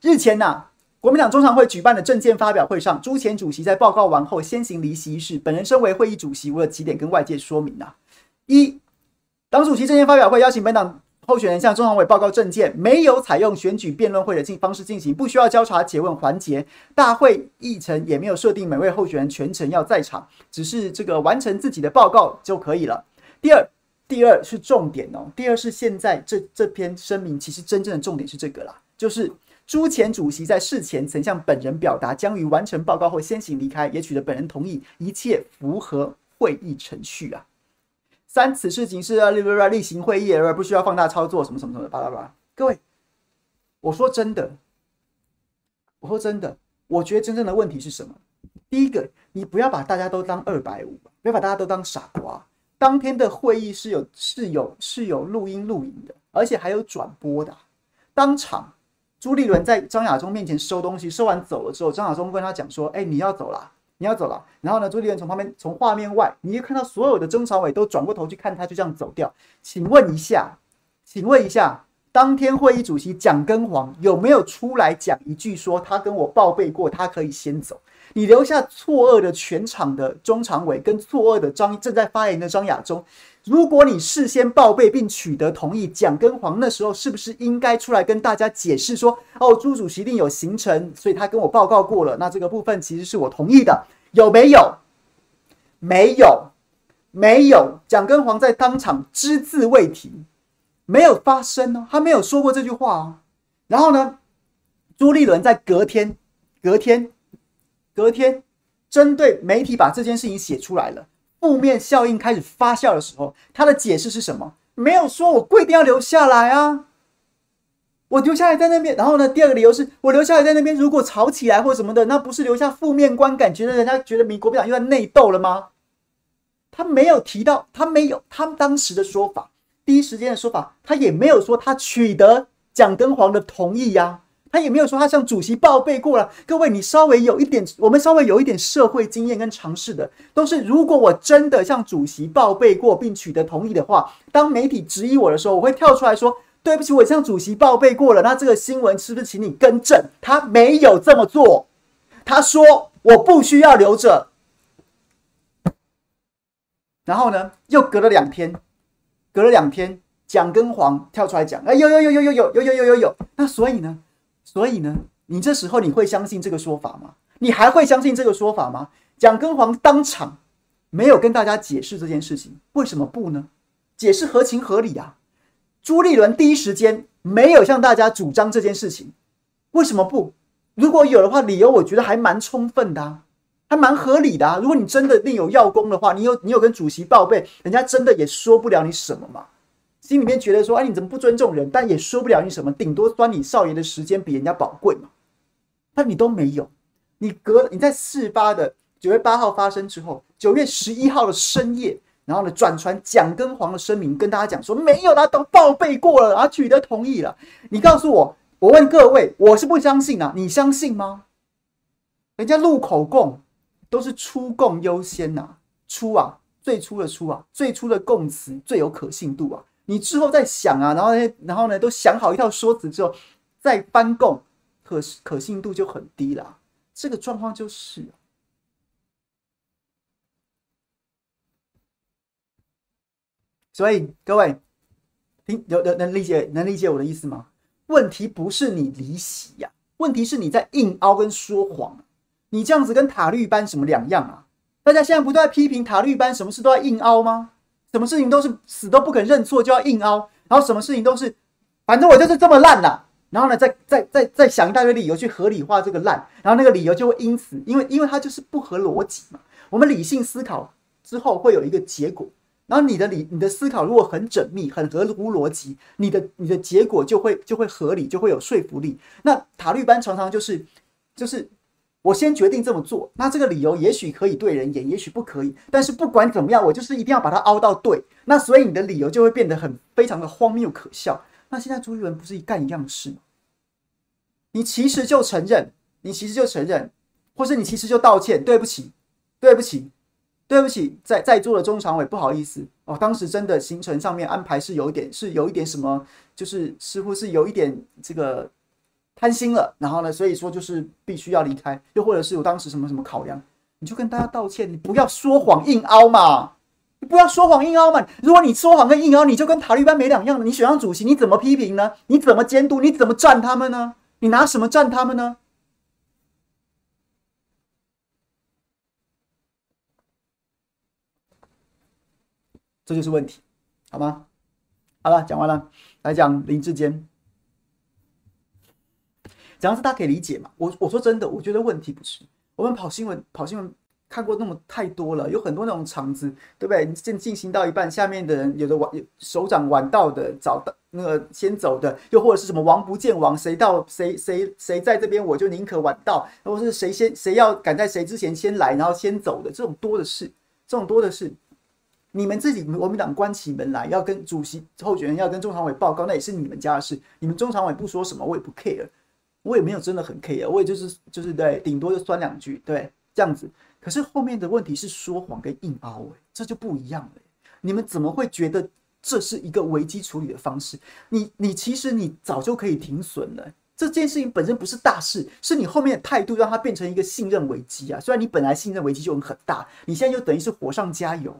日前呐、国民党中常会举办的政见发表会上，朱前主席在报告完后先行离席一事，本人身为会议主席，我有几点跟外界说明啊：一，党主席政见发表会邀请本党。候选人向中常委报告政见，没有采用选举辩论会的进方式进行，不需要交叉詰问环节。大会议程也没有设定每位候选人全程要在场，只是这个完成自己的报告就可以了。第二，第二是重点哦。第二是现在这这篇声明，其实真正的重点是这个啦，就是朱前主席在事前曾向本人表达，将于完成报告后先行离开，也取得本人同意，一切符合会议程序啊。三，此事仅是例行会议而不需要放大操作，什么什么什么的，巴拉巴拉。各位，我说真的，我说真的，我觉得真正的问题是什么？第一个，你不要把大家都当二百五，不要把大家都当傻瓜。当天的会议是有是有是有录音录影的，而且还有转播的。当场，朱立伦在张亚中面前收东西，收完走了之后，张亚中跟他讲说：“哎，你要走了。”你要走了，然后呢？朱立伦从旁边，从画面外，你就看到所有的中常委都转过头去看他，就这样走掉。请问一下，请问一下，当天会议主席蒋根黄有没有出来讲一句说他跟我报备过，他可以先走？你留下错愕的全场的中常委跟错愕的张正在发言的张亚中。如果你事先报备并取得同意，蒋根黄那时候是不是应该出来跟大家解释说：“哦，朱主席一定有行程，所以他跟我报告过了。那这个部分其实是我同意的，有没有？没有，没有。蒋根黄在当场只字未提，没有发生哦，他没有说过这句话哦。然后呢，朱立伦在隔天、隔天、隔天，针对媒体把这件事情写出来了。负面效应开始发酵的时候，他的解释是什么？没有说我规定要留下来啊，我留下来在那边。然后呢，第二个理由是我留下来在那边，如果吵起来或什么的，那不是留下负面观感，觉得人家觉得民国民党又在内斗了吗？他没有提到，他没有，他们当时的说法，第一时间的说法，他也没有说他取得蒋根黄的同意呀、他也没有说他向主席报备过了。各位，你稍微有一点，我们稍微有一点社会经验跟常识的，都是如果我真的向主席报备过并取得同意的话，当媒体质疑我的时候，我会跳出来说：“对不起，我向主席报备过了。”那这个新闻是不是请你更正？他没有这么做，他说我不需要留着。然后呢，又隔了两天，隔了两天，蒋跟黄跳出来讲，哎，有有有有有有有有有有有。那所以呢，所以呢，你这时候你会相信这个说法吗？你还会相信这个说法吗？蒋跟黄当场没有跟大家解释这件事情，为什么不呢？解释合情合理啊。朱立伦第一时间没有向大家主张这件事情，为什么不？如果有的话，理由我觉得还蛮充分的啊。还蛮合理的啊！如果你真的另有要功的话，你有你有跟主席报备，人家真的也说不了你什么嘛。心里面觉得说，哎，你怎么不尊重人？但也说不了你什么，顶多酸你少爷的时间比人家宝贵嘛。但你都没有，你隔你在事发的九月八号发生之后，九月十一号的深夜，然后呢转传蒋跟黄的声明，跟大家讲说没有啦，都报备过了，然后取得同意了。你告诉我，我问各位，我是不相信啊，你相信吗？人家录口供。都是初供优先呐、啊，初啊，最初的初啊，最初的供词最有可信度啊。你之后再想啊，然后呢，然后呢，都想好一套说辞之后，再翻供，可可信度就很低了。这个状况就是，所以各位听有有能理解能理解我的意思吗？问题不是你离席呀、啊，问题是你在硬凹跟说谎。你这样子跟塔绿班什么两样啊？大家现在不都在批评塔绿班什么事都要硬凹吗？什么事情都是死都不肯认错就要硬凹，然后什么事情都是，反正我就是这么烂呐。然后呢，再再再再想一大堆理由去合理化这个烂，然后那个理由就会因此，因为因为它就是不合逻辑嘛。我们理性思考之后会有一个结果，然后你的理你的思考如果很缜密、很合乎逻辑，你的你的结果就会就会合理，就会有说服力。那塔绿班常常就是就是。我先决定这么做，那这个理由也许可以对人演，也许不可以。但是不管怎么样，我就是一定要把它凹到对。那所以你的理由就会变得很非常的荒谬可笑。那现在朱一伦不是一干一样的事吗？你其实就承认，你其实就承认，或是你其实就道歉，对不起，对不起，对不起，在在座的中常委不好意思哦，当时真的行程上面安排是有一点，是有一点什么，就是似乎是有一点这个。贪心了，然后呢，所以说就是必须要离开，又或者是有当时什么什么考量，你就跟大家道歉，你不要说谎硬凹嘛，你不要说谎硬凹嘛。如果你说谎跟硬凹，你就跟塔利班没两样了。你选上主席，你怎么批评呢？你怎么监督？你怎么战他们呢？你拿什么战他们呢？这就是问题，好吗？好了，讲完了，来讲林志坚。这样子大家可以理解嘛？我我说真的，我觉得问题不是我们跑新闻跑新闻看过那么太多了，有很多那种场子，对不对？你进进行到一半，下面的人有的晚首长晚到的，早到那个先走的，又或者是什么王不见王，谁到谁谁谁在这边，我就宁可晚到，或者是谁先谁要赶在谁之前先来，然后先走的，这种多的是，这种多的是。你们自己国民党关起门来要跟主席候选人要跟中常委报告，那也是你们家的事。你们中常委不说什么，我也不 care。我也没有真的很 care，我也就是就是对，顶多就酸两句，对，这样子。可是后面的问题是说谎跟硬凹，哎，这就不一样了。你们怎么会觉得这是一个危机处理的方式？你你其实你早就可以停损了。这件事情本身不是大事，是你后面的态度让它变成一个信任危机啊。虽然你本来信任危机就很大，你现在就等于是火上加油。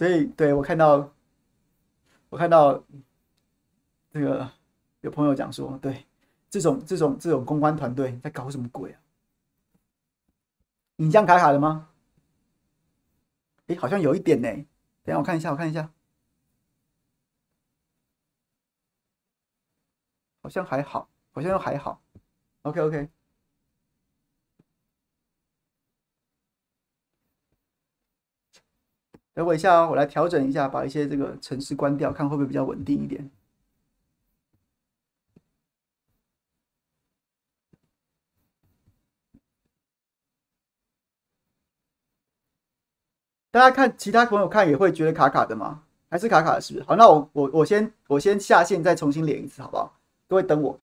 所以，对，我看到，我看到这个有朋友讲说，对，这种这种这种公关团队在搞什么鬼啊？你这样卡卡的吗？诶，好像有一点呢。等下我看一下，我看一下，好像还好，好像又还好。OK OK。等我一下哦，我来调整一下，把一些这个程式关掉，看会不会比较稳定一点。大家看，其他朋友看也会觉得卡卡的吗？还是卡卡的？是不是？好，那我我我先我先下线，再重新连一次，好不好？各位等我。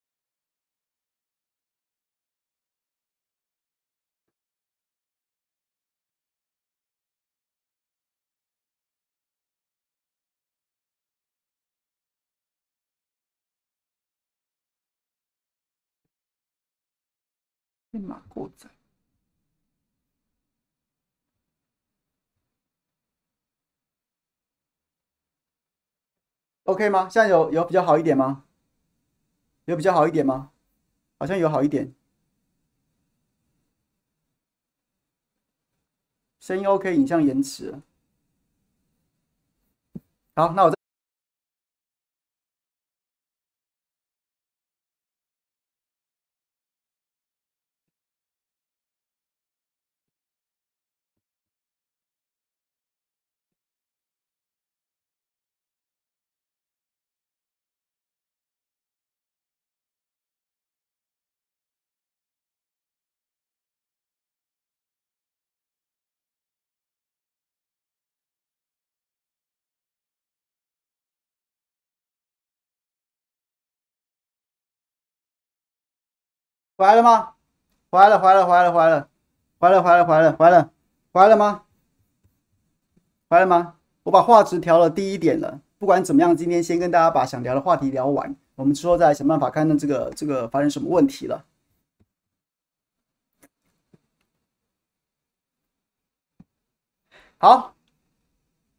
被马过载。OK 吗？现在有有比较好一点吗？有比较好一点吗？好像有好一点。声音 OK，影像延迟。好，那我再。回来了吗？回来了，回来了，回来了，回来了，回来了，回来了，回来了，回来了，回来了吗？回来了吗？我把画质调了低一点了。不管怎么样，今天先跟大家把想聊的话题聊完，我们之后再想办法看看这个这个发生什么问题了。好，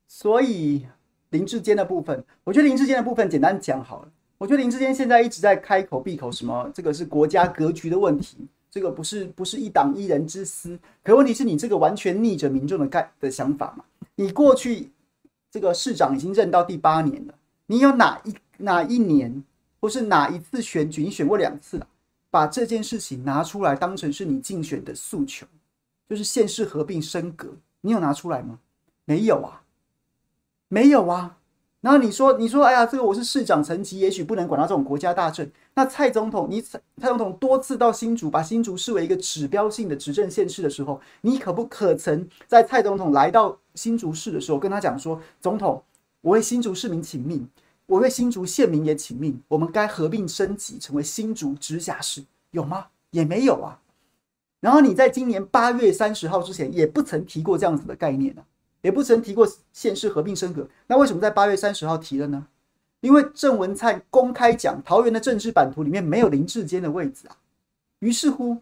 所以林志坚的部分，我觉得林志坚的部分简单讲好了。我觉得林志坚现在一直在开口闭口什么，这个是国家格局的问题，这个不是不是一党一人之私。可问题是你这个完全逆着民众的概的想法嘛？你过去这个市长已经任到第八年了，你有哪一哪一年或是哪一次选举，你选过两次了，把这件事情拿出来当成是你竞选的诉求，就是县市合并升格，你有拿出来吗？没有啊，没有啊。然后你说，你说，哎呀，这个我是市长层级，也许不能管到这种国家大政。那蔡总统，你蔡总统多次到新竹，把新竹视为一个指标性的执政县市的时候，你可不可曾在蔡总统来到新竹市的时候，跟他讲说，总统，我为新竹市民请命，我为新竹县民也请命，我们该合并升级成为新竹直辖市，有吗？也没有啊。然后你在今年八月三十号之前，也不曾提过这样子的概念呢、也不曾提过县市合并升格，那为什么在八月三十号提了呢？因为郑文灿公开讲桃园的政治版图里面没有林志坚的位置啊。于是乎，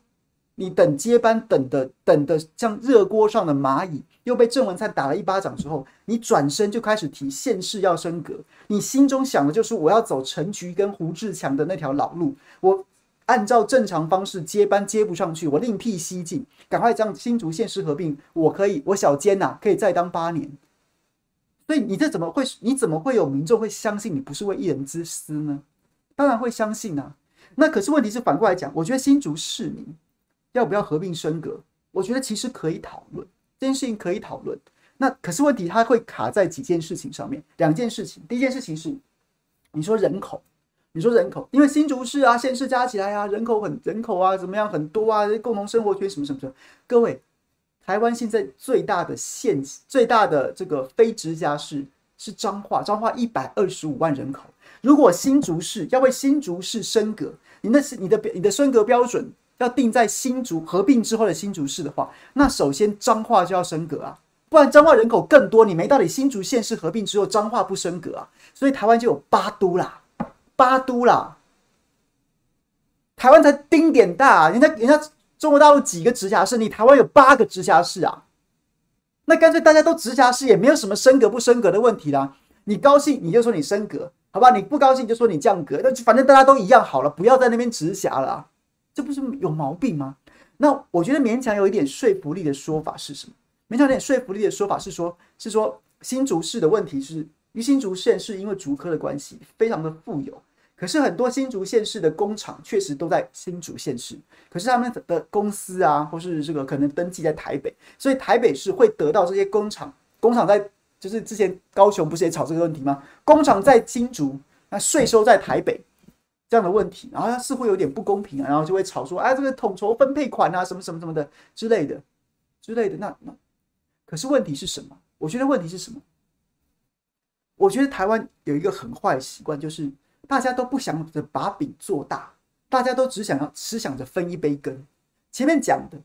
你等接班等的等的像热锅上的蚂蚁，又被郑文灿打了一巴掌之后，你转身就开始提县市要升格，你心中想的就是我要走陈菊跟胡志强的那条老路，我。按照正常方式接班接不上去，我另辟蹊径，赶快将新竹县市合并。我可以，我小坚呐，可以再当八年。所以你这怎么会？你怎么会有民众会相信你不是为一人之私呢？当然会相信啊。那可是问题是反过来讲，我觉得新竹市民要不要合并升格，我觉得其实可以讨论这件事情，可以讨论。那可是问题，它会卡在几件事情上面。两件事情，第一件事情是，你说人口。你说人口，因为新竹市啊、县市加起来啊，人口很人口啊，怎么样很多啊，共同生活圈什么什么什么。各位，台湾现在最大的县、最大的这个非直辖市是彰化，彰化一百二十五万人口。如果新竹市要为新竹市升格，你那是你的你的升格标准要定在新竹合并之后的新竹市的话，那首先彰化就要升格啊，不然彰化人口更多，你没道理新竹县市合并之后彰化不升格啊，所以台湾就有八都啦。八都啦，台湾才丁点大，人家人家中国大陆几个直辖市，你台湾有八个直辖市啊，那干脆大家都直辖市，也没有什么升格不升格的问题啦。你高兴你就说你升格，好吧？你不高兴就说你降格，那反正大家都一样好了，不要在那边直辖了，这不是有毛病吗？那我觉得勉强有一点说服力的说法是什么？勉强有点说服力的说法是说，是说新竹市的问题是。于新竹县是因为竹科的关系，非常的富有。可是很多新竹县市的工厂确实都在新竹县市，可是他们的公司啊，或是这个可能登记在台北，所以台北市会得到这些工厂。工厂在就是之前高雄不是也吵这个问题吗？工厂在新竹，那税收在台北这样的问题，然后它似乎有点不公平啊，然后就会吵说，哎，这个统筹分配款啊，什么什么什么的之类的之类的。那那可是问题是什么？我觉得问题是什么？我觉得台湾有一个很坏的习惯，就是大家都不想着把饼做大，大家都只想要只想着分一杯羹。前面讲的，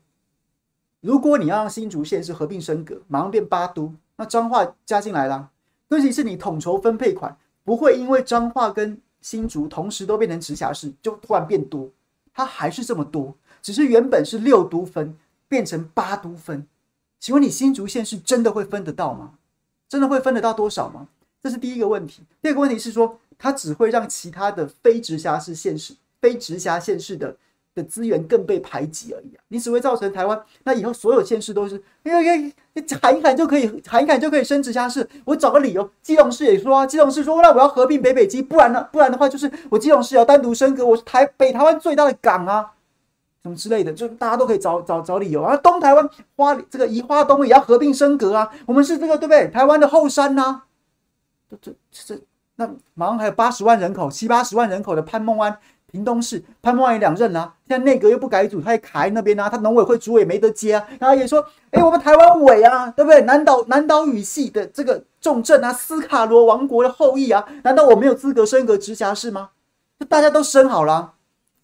如果你要让新竹县市合并升格，马上变八都，那彰化加进来啦。问题是你统筹分配款不会因为彰化跟新竹同时都变成直辖市，就突然变多，它还是这么多。只是原本是六都分变成八都分，请问你新竹县是真的会分得到吗？真的会分得到多少吗？这是第一个问题。第二个问题是说，它只会让其他的非直辖市县市、非直辖县市的。的资源更被排挤而已啊！你只会造成台湾那以后所有县市都是，因为喊一喊就可以喊一喊就可以升直辖市。我找个理由，基隆市也说啊，基隆市说那我要合并北北基，不然呢，不然的话就是我基隆市要单独升格，我是台北台湾最大的港啊，什么之类的，就大家都可以找找找理由啊。东台湾花这个宜花东也要合并升格啊，我们是这个对不对？台湾的后山呐、啊，这这这那马上还有八十万人口、七八十万人口的潘孟安。屏东市潘孟安也两任啊，现在内阁又不改组，他也卡在那边啊，他农委会主委没得接啊，然后也说，哎、我们台湾委啊，对不对？南岛南岛语系的这个重镇啊，斯卡罗王国的后裔啊，难道我没有资格升格直辖市吗？就大家都升好了、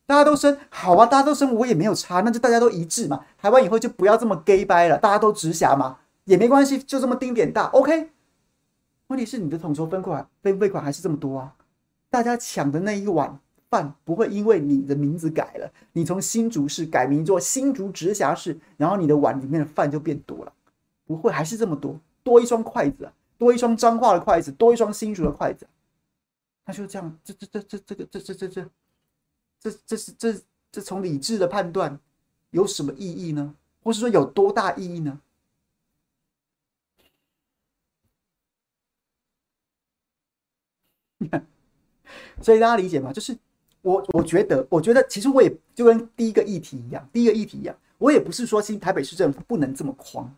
大家都升好啊，大家都升，我也没有差，那就大家都一致嘛。台湾以后就不要这么 gay 掰了，大家都直辖嘛，也没关系，就这么丁点大，OK。问题是你的统筹分款分费款还是这么多啊？大家抢的那一碗。饭不会因为你的名字改了，你从新竹市改名做新竹直辖市，然后你的碗里面的饭就变多了，不会，还是这么多，多一双筷子，多一双脏话的筷子，多一双新竹的筷子，他就这样，这这这这这个这这这这这这是这这从理智的判断有什么意义呢？或是说有多大意义呢？所以大家理解吗？就是。我我觉得，我觉得其实我也就跟第一个议题一样，第一个议题一样，我也不是说新台北市政府不能这么框，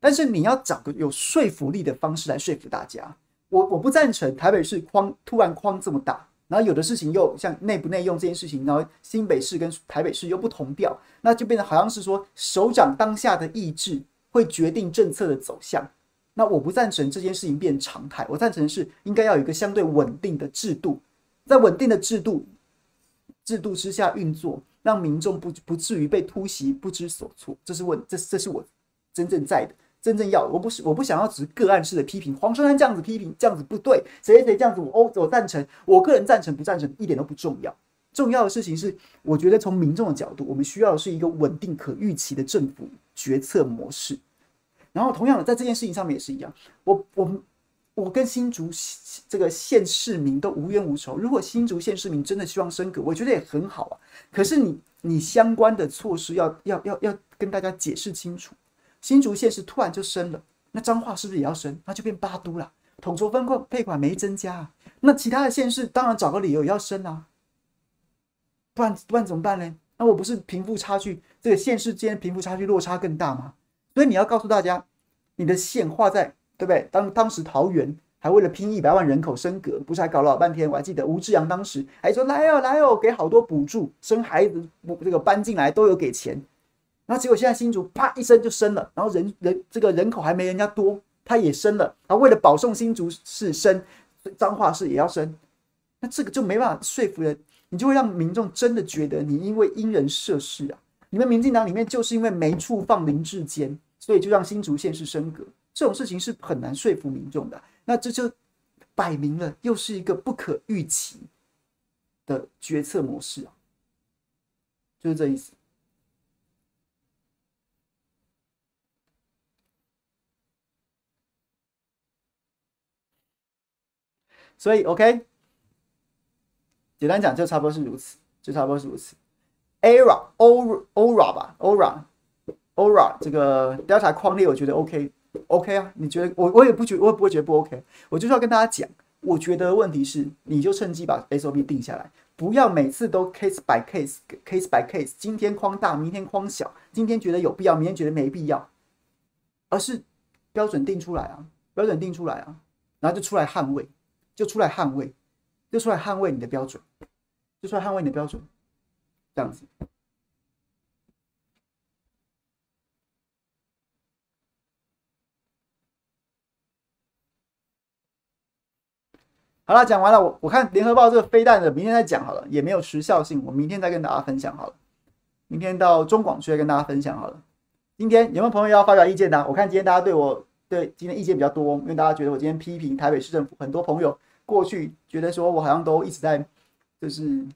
但是你要找个有说服力的方式来说服大家。我我不赞成台北市框突然框这么大，然后有的事情又像内不内用这件事情，然后新北市跟台北市又不同调，那就变得好像是说首长当下的意志会决定政策的走向。那我不赞成这件事情变常态，我赞成是应该要有一个相对稳定的制度，在稳定的制度。制度之下运作，让民众不不至于被突袭不知所措，这是问，这这是我真正在的，真正要，我不是我不想要只是个案式的批评，黄珊珊这样子批评这样子不对，谁谁谁这样子我哦我赞成，我个人赞成不赞成一点都不重要，重要的事情是，我觉得从民众的角度，我们需要的是一个稳定可预期的政府决策模式，然后同样的在这件事情上面也是一样，我我。我跟新竹这个县市民都无冤无仇。如果新竹县市民真的希望升格，我觉得也很好啊。可是你你相关的措施要要要要跟大家解释清楚。新竹县是突然就升了，那彰化是不是也要升？那就变八都了。统筹分配配款没增加啊，那其他的县市当然找个理由要升啊。不然不然怎么办呢？那我不是贫富差距，这个县市间贫富差距落差更大吗？所以你要告诉大家，你的线画在。对不对？当当时桃园还为了拼一百万人口升格，不是还搞了老半天？我还记得吴志扬当时还说来哦来哦，给好多补助，生孩子这个搬进来都有给钱。然后结果现在新竹啪一声就升了，然后人人这个人口还没人家多，他也升了。然后为了保送新竹市升，彰化市也要升，那这个就没办法说服人，你就会让民众真的觉得你因为因人设事啊。你们民进党里面就是因为没处放林智坚，所以就让新竹县市升格。这种事情是很难说服民众的，那这就摆明了又是一个不可预期的决策模式啊，就是这意思。所以，OK，简单讲就差不多是如此，就差不多是如此。Era，Ora，Ora 吧，Ora，Ora，这个 Delta 框列我觉得 OK。OK 啊？你觉得我我也不觉得，我也不会觉得不 OK。我就是要跟大家讲，我觉得问题是，你就趁机把 SOP 定下来，不要每次都 case by case，case by case，今天框大，明天框小，今天觉得有必要，明天觉得没必要，而是标准定出来啊，标准定出来啊，然后就出来捍卫，就出来捍卫，就出来捍卫你的标准，就出来捍卫你的标准，这样子。好了，讲完了。我我看联合报这个飞弹的，明天再讲好了，也没有时效性。我明天再跟大家分享好了。明天到中广去跟大家分享好了。今天有没有朋友要发表意见呢？我看今天大家对我对今天意见比较多，因为大家觉得我今天批评台北市政府，很多朋友过去觉得说我好像都一直在就是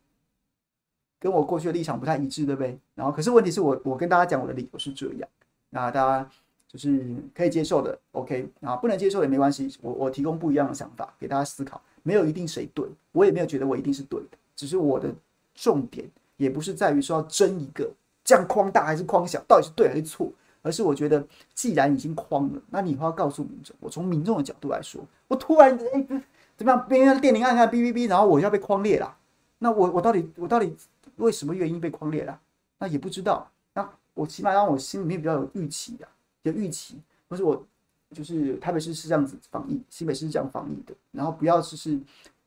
跟我过去的立场不太一致，对不对？然后可是问题是我我跟大家讲我的理由是这样，那大家就是可以接受的，OK，啊，不能接受也没关系，我我提供不一样的想法给大家思考，没有一定谁对，我也没有觉得我一定是对的，只是我的重点也不是在于说要争一个这样框大还是框小，到底是对还是错。而是我觉得，既然已经框了，那你以后要告诉民众，我从民众的角度来说，我突然哎、欸，怎么样？别人电铃按下哔哔哔，然后我要被框裂了。那我我到底我到底为什么原因被框裂了？那也不知道。那我起码让我心里面比较有预期啊，有预期。不是我就是台北市是这样子防疫，新北市是这样防疫的。然后不要就是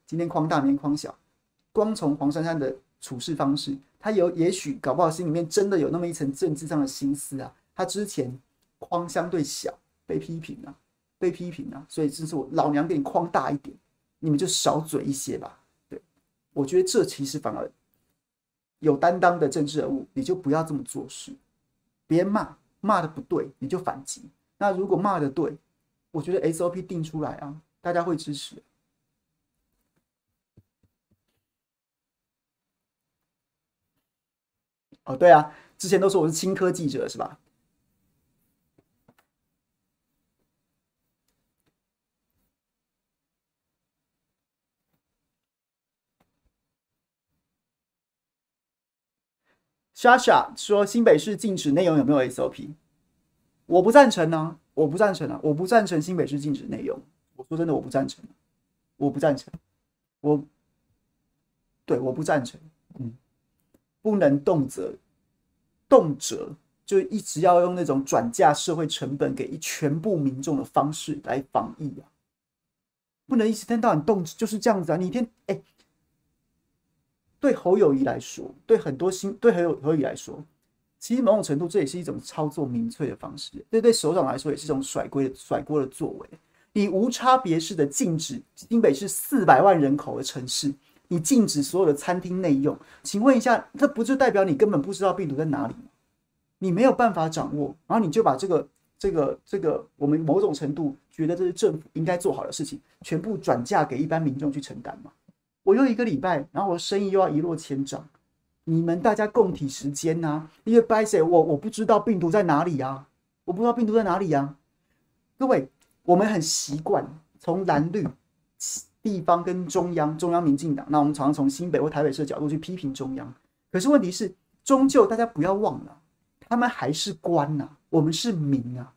今天框大，明天框小。光从黄珊珊的处事方式，他有也许搞不好心里面真的有那么一层政治上的心思啊。他之前框相对小，被批评啊，被批评啊，所以这是我老娘给你框大一点，你们就少嘴一些吧。对，我觉得这其实反而有担当的政治人物，你就不要这么做事。别人骂骂的不对，你就反击。那如果骂的对，我觉得 SOP 定出来啊，大家会支持。哦，对啊，之前都说我是青科记者是吧？莎莎说：“新北市禁止内容有没有 SOP？我不赞成啊！我不赞成啊！我不赞成新北市禁止内容。我说真的，我不赞成，我不赞成。我对，我不赞成。嗯，不能动辄动辄就一直要用那种转嫁社会成本给全部民众的方式来防疫啊！不能一直听到你动就是这样子啊！你一天哎。”对侯友谊来说，对很多新对侯友侯友宜来说，其实某种程度这也是一种操作民粹的方式。对对，首长来说也是一种甩锅甩锅的作为。你无差别式的禁止新北市四百万人口的城市，你禁止所有的餐厅内用，请问一下，这不就代表你根本不知道病毒在哪里吗？你没有办法掌握，然后你就把这个这个这个我们某种程度觉得这是政府应该做好的事情，全部转嫁给一般民众去承担吗？我又一个礼拜，然后我生意又要一落千丈，你们大家共体时间呐、因为拜谁我我不知道病毒在哪里啊，我不知道病毒在哪里啊！各位，我们很习惯从蓝绿地方跟中央，中央民进党，那我们常常从新北或台北市的角度去批评中央。可是问题是，终究大家不要忘了，他们还是官呐、我们是民啊！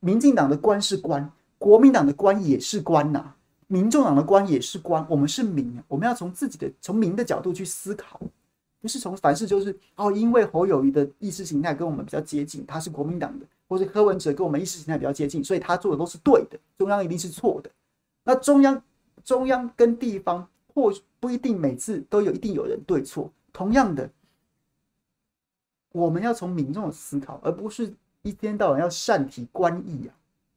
民进党的官是官，国民党的官也是官呐、民众党的官也是官，我们是民，我们要从自己的从民的角度去思考，不是从凡事就是哦，因为侯友宜的意识形态跟我们比较接近，他是国民党的，或者柯文哲跟我们意识形态比较接近，所以他做的都是对的，中央一定是错的。那中央中央跟地方或不一定每次都有一定有人对错，同样的，我们要从民众的思考，而不是一天到晚要善提官意啊，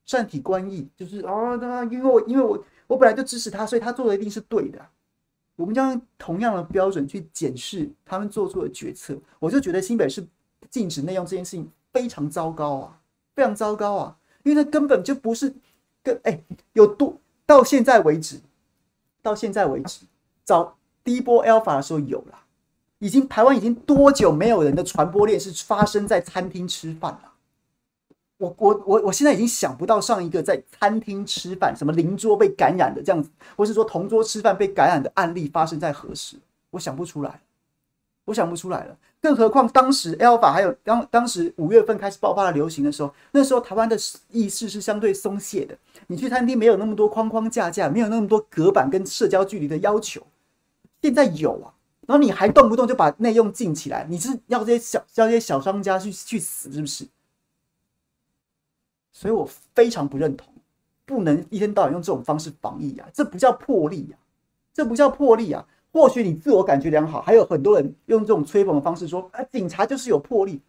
善体观意就是哦，那因为我因为我。我本来就支持他，所以他做的一定是对的。我们将用同样的标准去检视他们做出的决策。我就觉得新北市禁止内用这件事情非常糟糕啊，非常糟糕啊！因为它根本就不是跟哎、有多到现在为止，到现在为止，早第一波 Alpha 的时候有了，已经台湾已经多久没有人的传播链是发生在餐厅吃饭了？我我我我现在已经想不到上一个在餐厅吃饭，什么邻桌被感染的这样子，或是说同桌吃饭被感染的案例发生在何时？我想不出来，我想不出来了。更何况当时 Alpha 还有当当时五月份开始爆发的流行的时候，那时候台湾的意识是相对松懈的。你去餐厅没有那么多框框架架，没有那么多隔板跟社交距离的要求。现在有啊，然后你还动不动就把内用禁起来，你是要这些小要这些小商家去去死是不是？所以我非常不认同，不能一天到晚用这种方式防疫啊！这不叫魄力啊，这不叫魄力啊！或许你自我感觉良好，还有很多人用这种吹捧的方式说：“啊，警察就是有魄力，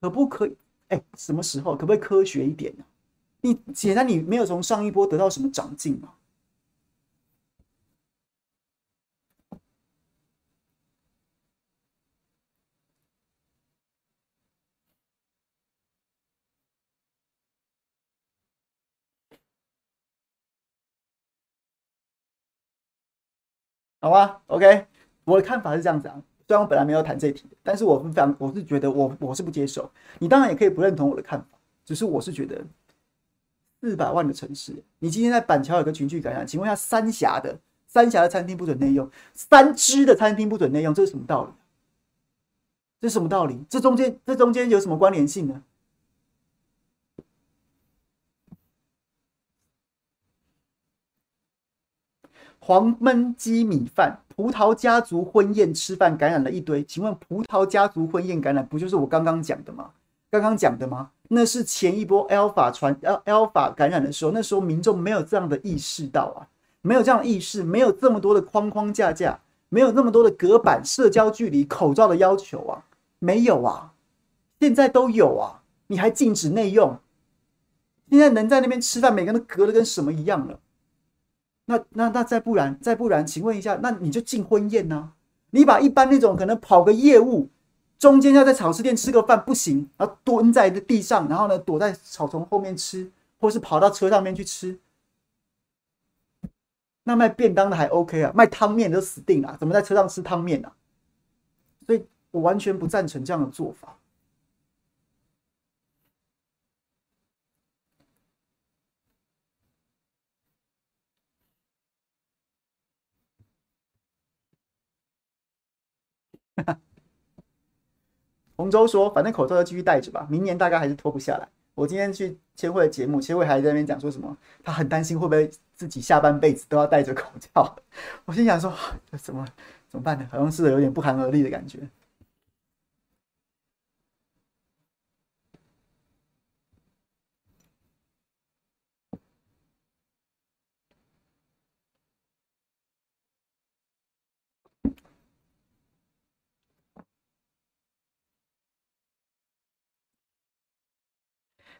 可不可以？哎，什么时候可不可以科学一点呢？你显然你没有从上一波得到什么长进嘛。好吧，OK，我的看法是这样子啊，虽然我本来没有谈这一题，但是我非常，我是觉得我我是不接受。你当然也可以不认同我的看法，只是我是觉得四百万的城市，你今天在板桥有个群聚感染，请问一下三峡的三峡的餐厅不准内用，三芝的餐厅不准内用，这是什么道理？这是什么道理？这中间这中间有什么关联性呢？黄焖鸡米饭。葡萄家族婚宴吃饭感染了一堆，请问葡萄家族婚宴感染不就是我刚刚讲的吗？刚刚讲的吗？那是前一波 Alpha 传 Alpha 感染的时候，那时候民众没有这样的意识到啊，没有这样的意识，没有这么多的框框架架，没有那么多的隔板、社交距离、口罩的要求啊，没有啊，现在都有啊，你还禁止内用，现在能在那边吃饭，每个人都隔得跟什么一样了。那那那再不然再不然，请问一下，那你就进婚宴呢、你把一般那种可能跑个业务，中间要在草食店吃个饭不行，然后蹲在地上，然后呢躲在草丛后面吃，或是跑到车上面去吃。那卖便当的还 OK 啊，卖汤面都死定了，怎么在车上吃汤面啊？所以我完全不赞成这样的做法。洪州说：“反正口罩要继续戴着吧，明年大概还是脱不下来。”我今天去千惠的节目，千惠还在那边讲说什么，他很担心会不会自己下半辈子都要戴着口罩。我心想说：“怎么怎么办呢？好像是有点不寒而栗的感觉。”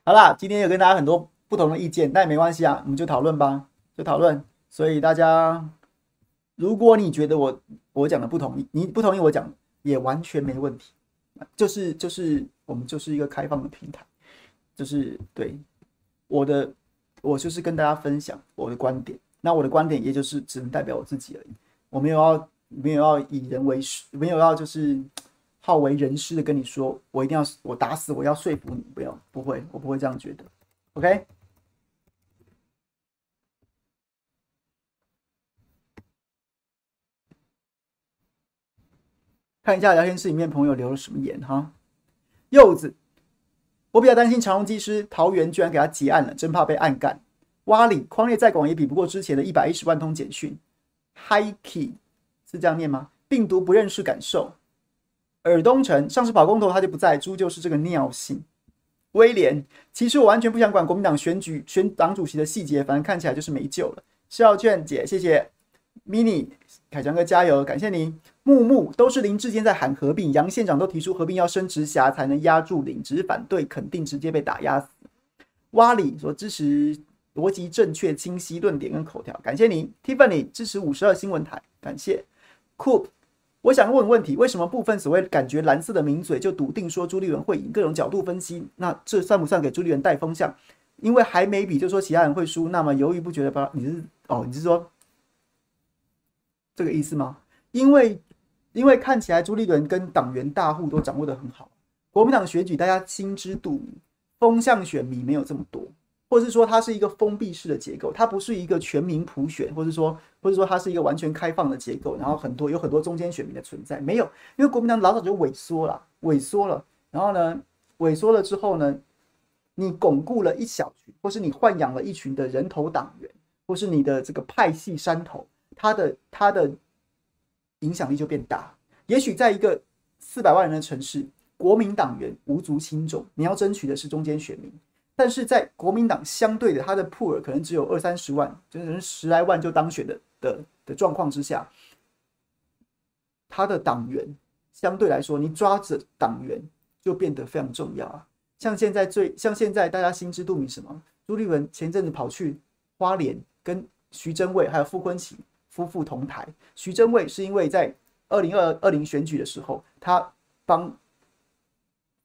好啦，今天有跟大家很多不同的意见，但也没关系啊，我们就讨论吧，就讨论。所以大家，如果你觉得我我讲的不同意，你不同意我讲也完全没问题，就是就是我们就是一个开放的平台，就是对我的我就是跟大家分享我的观点，那我的观点也就是只能代表我自己而已，我没有要没有要以人为，没有要就是。好为人师的跟你说，我一定要我打死我要说服你，不要不会，我不会这样觉得。OK，看一下聊天室里面朋友留了什么言哈。柚子，我比较担心长荣机师桃园居然给他结案了，真怕被暗干。蛙里，匡列再广也比不过之前的一百一十万通简讯。Hikey 是这样念吗？病毒不认识感受。尔东城上次跑公投他就不在，猪就是这个尿性。威廉，其实我完全不想管国民党选举选党主席的细节，反正看起来就是没救了。孝劝姐，谢谢。mini 凯强哥加油，感谢您。木木都是林志坚在喊合并，杨县长都提出合并要升直辖才能压住林，只是反对肯定直接被打压死。蛙里说支持逻辑正确、清晰论点跟口条，感谢您。Tiffany 支持五十二新闻台，感谢。Coop 我想问问题：为什么部分所谓感觉蓝色的名嘴就笃定说朱立伦会赢？各种角度分析，那这算不算给朱立伦带风向？因为还没比就说其他人会输，那么犹豫不决的吧？你是哦？你是说这个意思吗？因为因为看起来朱立伦跟党员大户都掌握的很好，国民党选举大家心知肚明，风向选民没有这么多。或者是说它是一个封闭式的结构，它不是一个全民普选，或者说，或者说它是一个完全开放的结构，然后很多有很多中间选民的存在，没有，因为国民党老早就萎缩了，萎缩了，然后呢，萎缩了之后呢，你巩固了一小群，或是你豢养了一群的人头党员，或是你的这个派系山头，它的它的影响力就变大。也许在一个四百万人的城市，国民党员无足轻重，你要争取的是中间选民。但是在国民党相对的，他的 pool 可能只有二三十万，就是十来万就当选的的的状况之下，他的党员相对来说，你抓着党员就变得非常重要啊。像现在最像现在大家心知肚明什么？朱立伦前阵子跑去花莲跟徐榛蔚还有傅昆萁夫妇同台，徐榛蔚是因为在二零二二零选举的时候，他帮。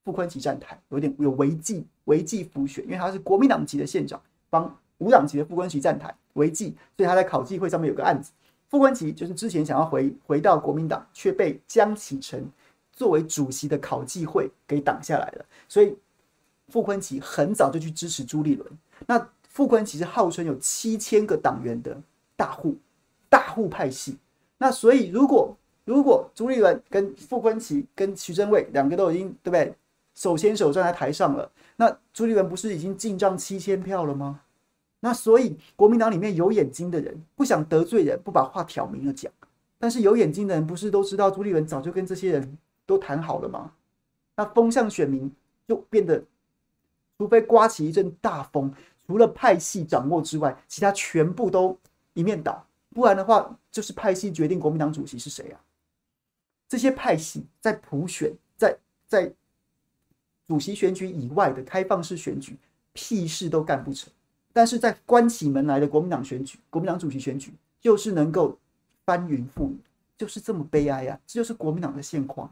傅昆萁站台有点有违纪违纪辅选，因为他是国民党籍的县长，帮无党籍的傅崐萁站台违纪，所以他在考纪会上面有个案子。傅昆萁就是之前想要回回到国民党，却被江启臣作为主席的考纪会给挡下来了。所以傅昆萁很早就去支持朱立伦。那傅昆萁是号称有七千个党员的大户，大户派系。那所以如果如果朱立伦跟傅昆萁跟徐榛蔚两个都已经对不对手牵手站在台上了，那朱立伦不是已经进账七千票了吗？那所以国民党里面有眼睛的人不想得罪人，不把话挑明了讲。但是有眼睛的人不是都知道朱立伦早就跟这些人都谈好了吗？那风向选民就变得，除非刮起一阵大风，除了派系掌握之外，其他全部都一面倒。不然的话，就是派系决定国民党主席是谁啊？这些派系在普选，在在主席选举以外的开放式选举，屁事都干不成。但是在关起门来的国民党选举，国民党主席选举，就是能够翻云覆雨，就是这么悲哀啊！这就是国民党的现况。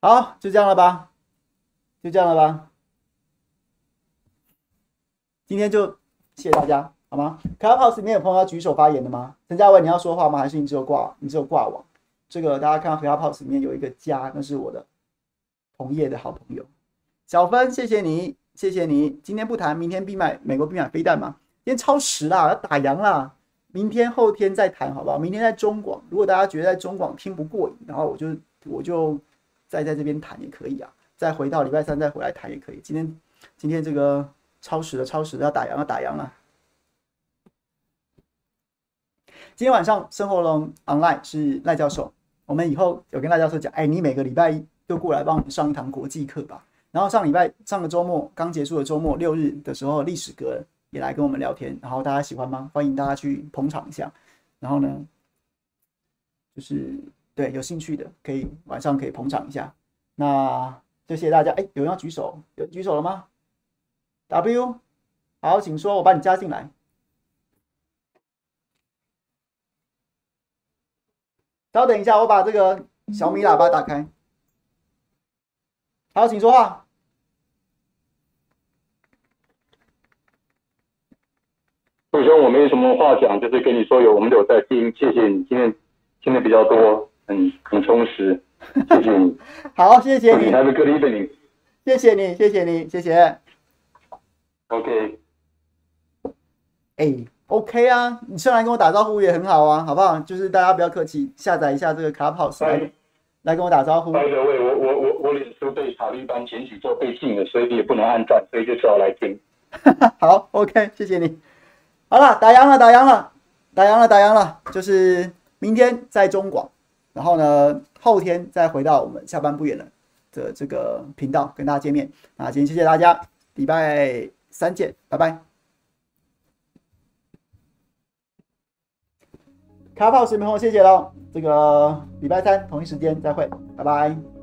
好，就这样了吧，就这样了吧。今天就谢谢大家，好吗？Clubhouse 里面有朋友要举手发言的吗？陈嘉文，你要说话吗？还是你只有挂，你只有挂网？这个大家看到 Clubhouse 里面有一个加，那是我的同业的好朋友小芬，谢谢你，谢谢你。今天不谈，明天必买美国必买飞弹嘛？今天超时啦，要打烊啦。明天后天再谈，好不好？明天在中广，如果大家觉得在中广听不过瘾，然后我就我就。再在这边谈也可以啊，再回到礼拜三再回来谈也可以。今天今天这个超时的超时的要打烊要打烊了。今天晚上生活龙 online 是赖教授，我们以后有跟赖教授讲，哎，你每个礼拜一就过来帮我们上一堂国际课吧。然后上礼拜上个周末刚结束的周末六日的时候，历史哥也来跟我们聊天，然后大家喜欢吗？欢迎大家去捧场一下。然后呢，就是。对，有兴趣的可以晚上可以捧场一下，那就谢谢大家。哎，有人要举手，有举手了吗？W，好，请说，我把你加进来。稍等一下，我把这个小米喇叭打开。好，请说话。首先我没什么话讲，就是跟你说有我们有在听，谢谢你今天听的比较多。很很充实，谢谢你。好，谢谢你。Have a good evening。谢谢你，谢谢你，谢谢。OK。哎，OK 啊，你上来跟我打招呼也很好啊，好不好？就是大家不要客气，下载一下这个 Clubhouse 来，来跟我打招呼。By way，我我我我脸书被法律班检举之后被禁了，所以你也不能按赞，所以就只好来听。好，OK，谢谢你。好了，打烊了，打烊了，打烊了，打烊了，就是明天在中广。然后呢，后天再回到我们下班不远了的这个频道跟大家见面。那今天谢谢大家，礼拜三见，拜拜。卡泡视频朋友谢谢喽，这个礼拜三同一时间再会，拜拜。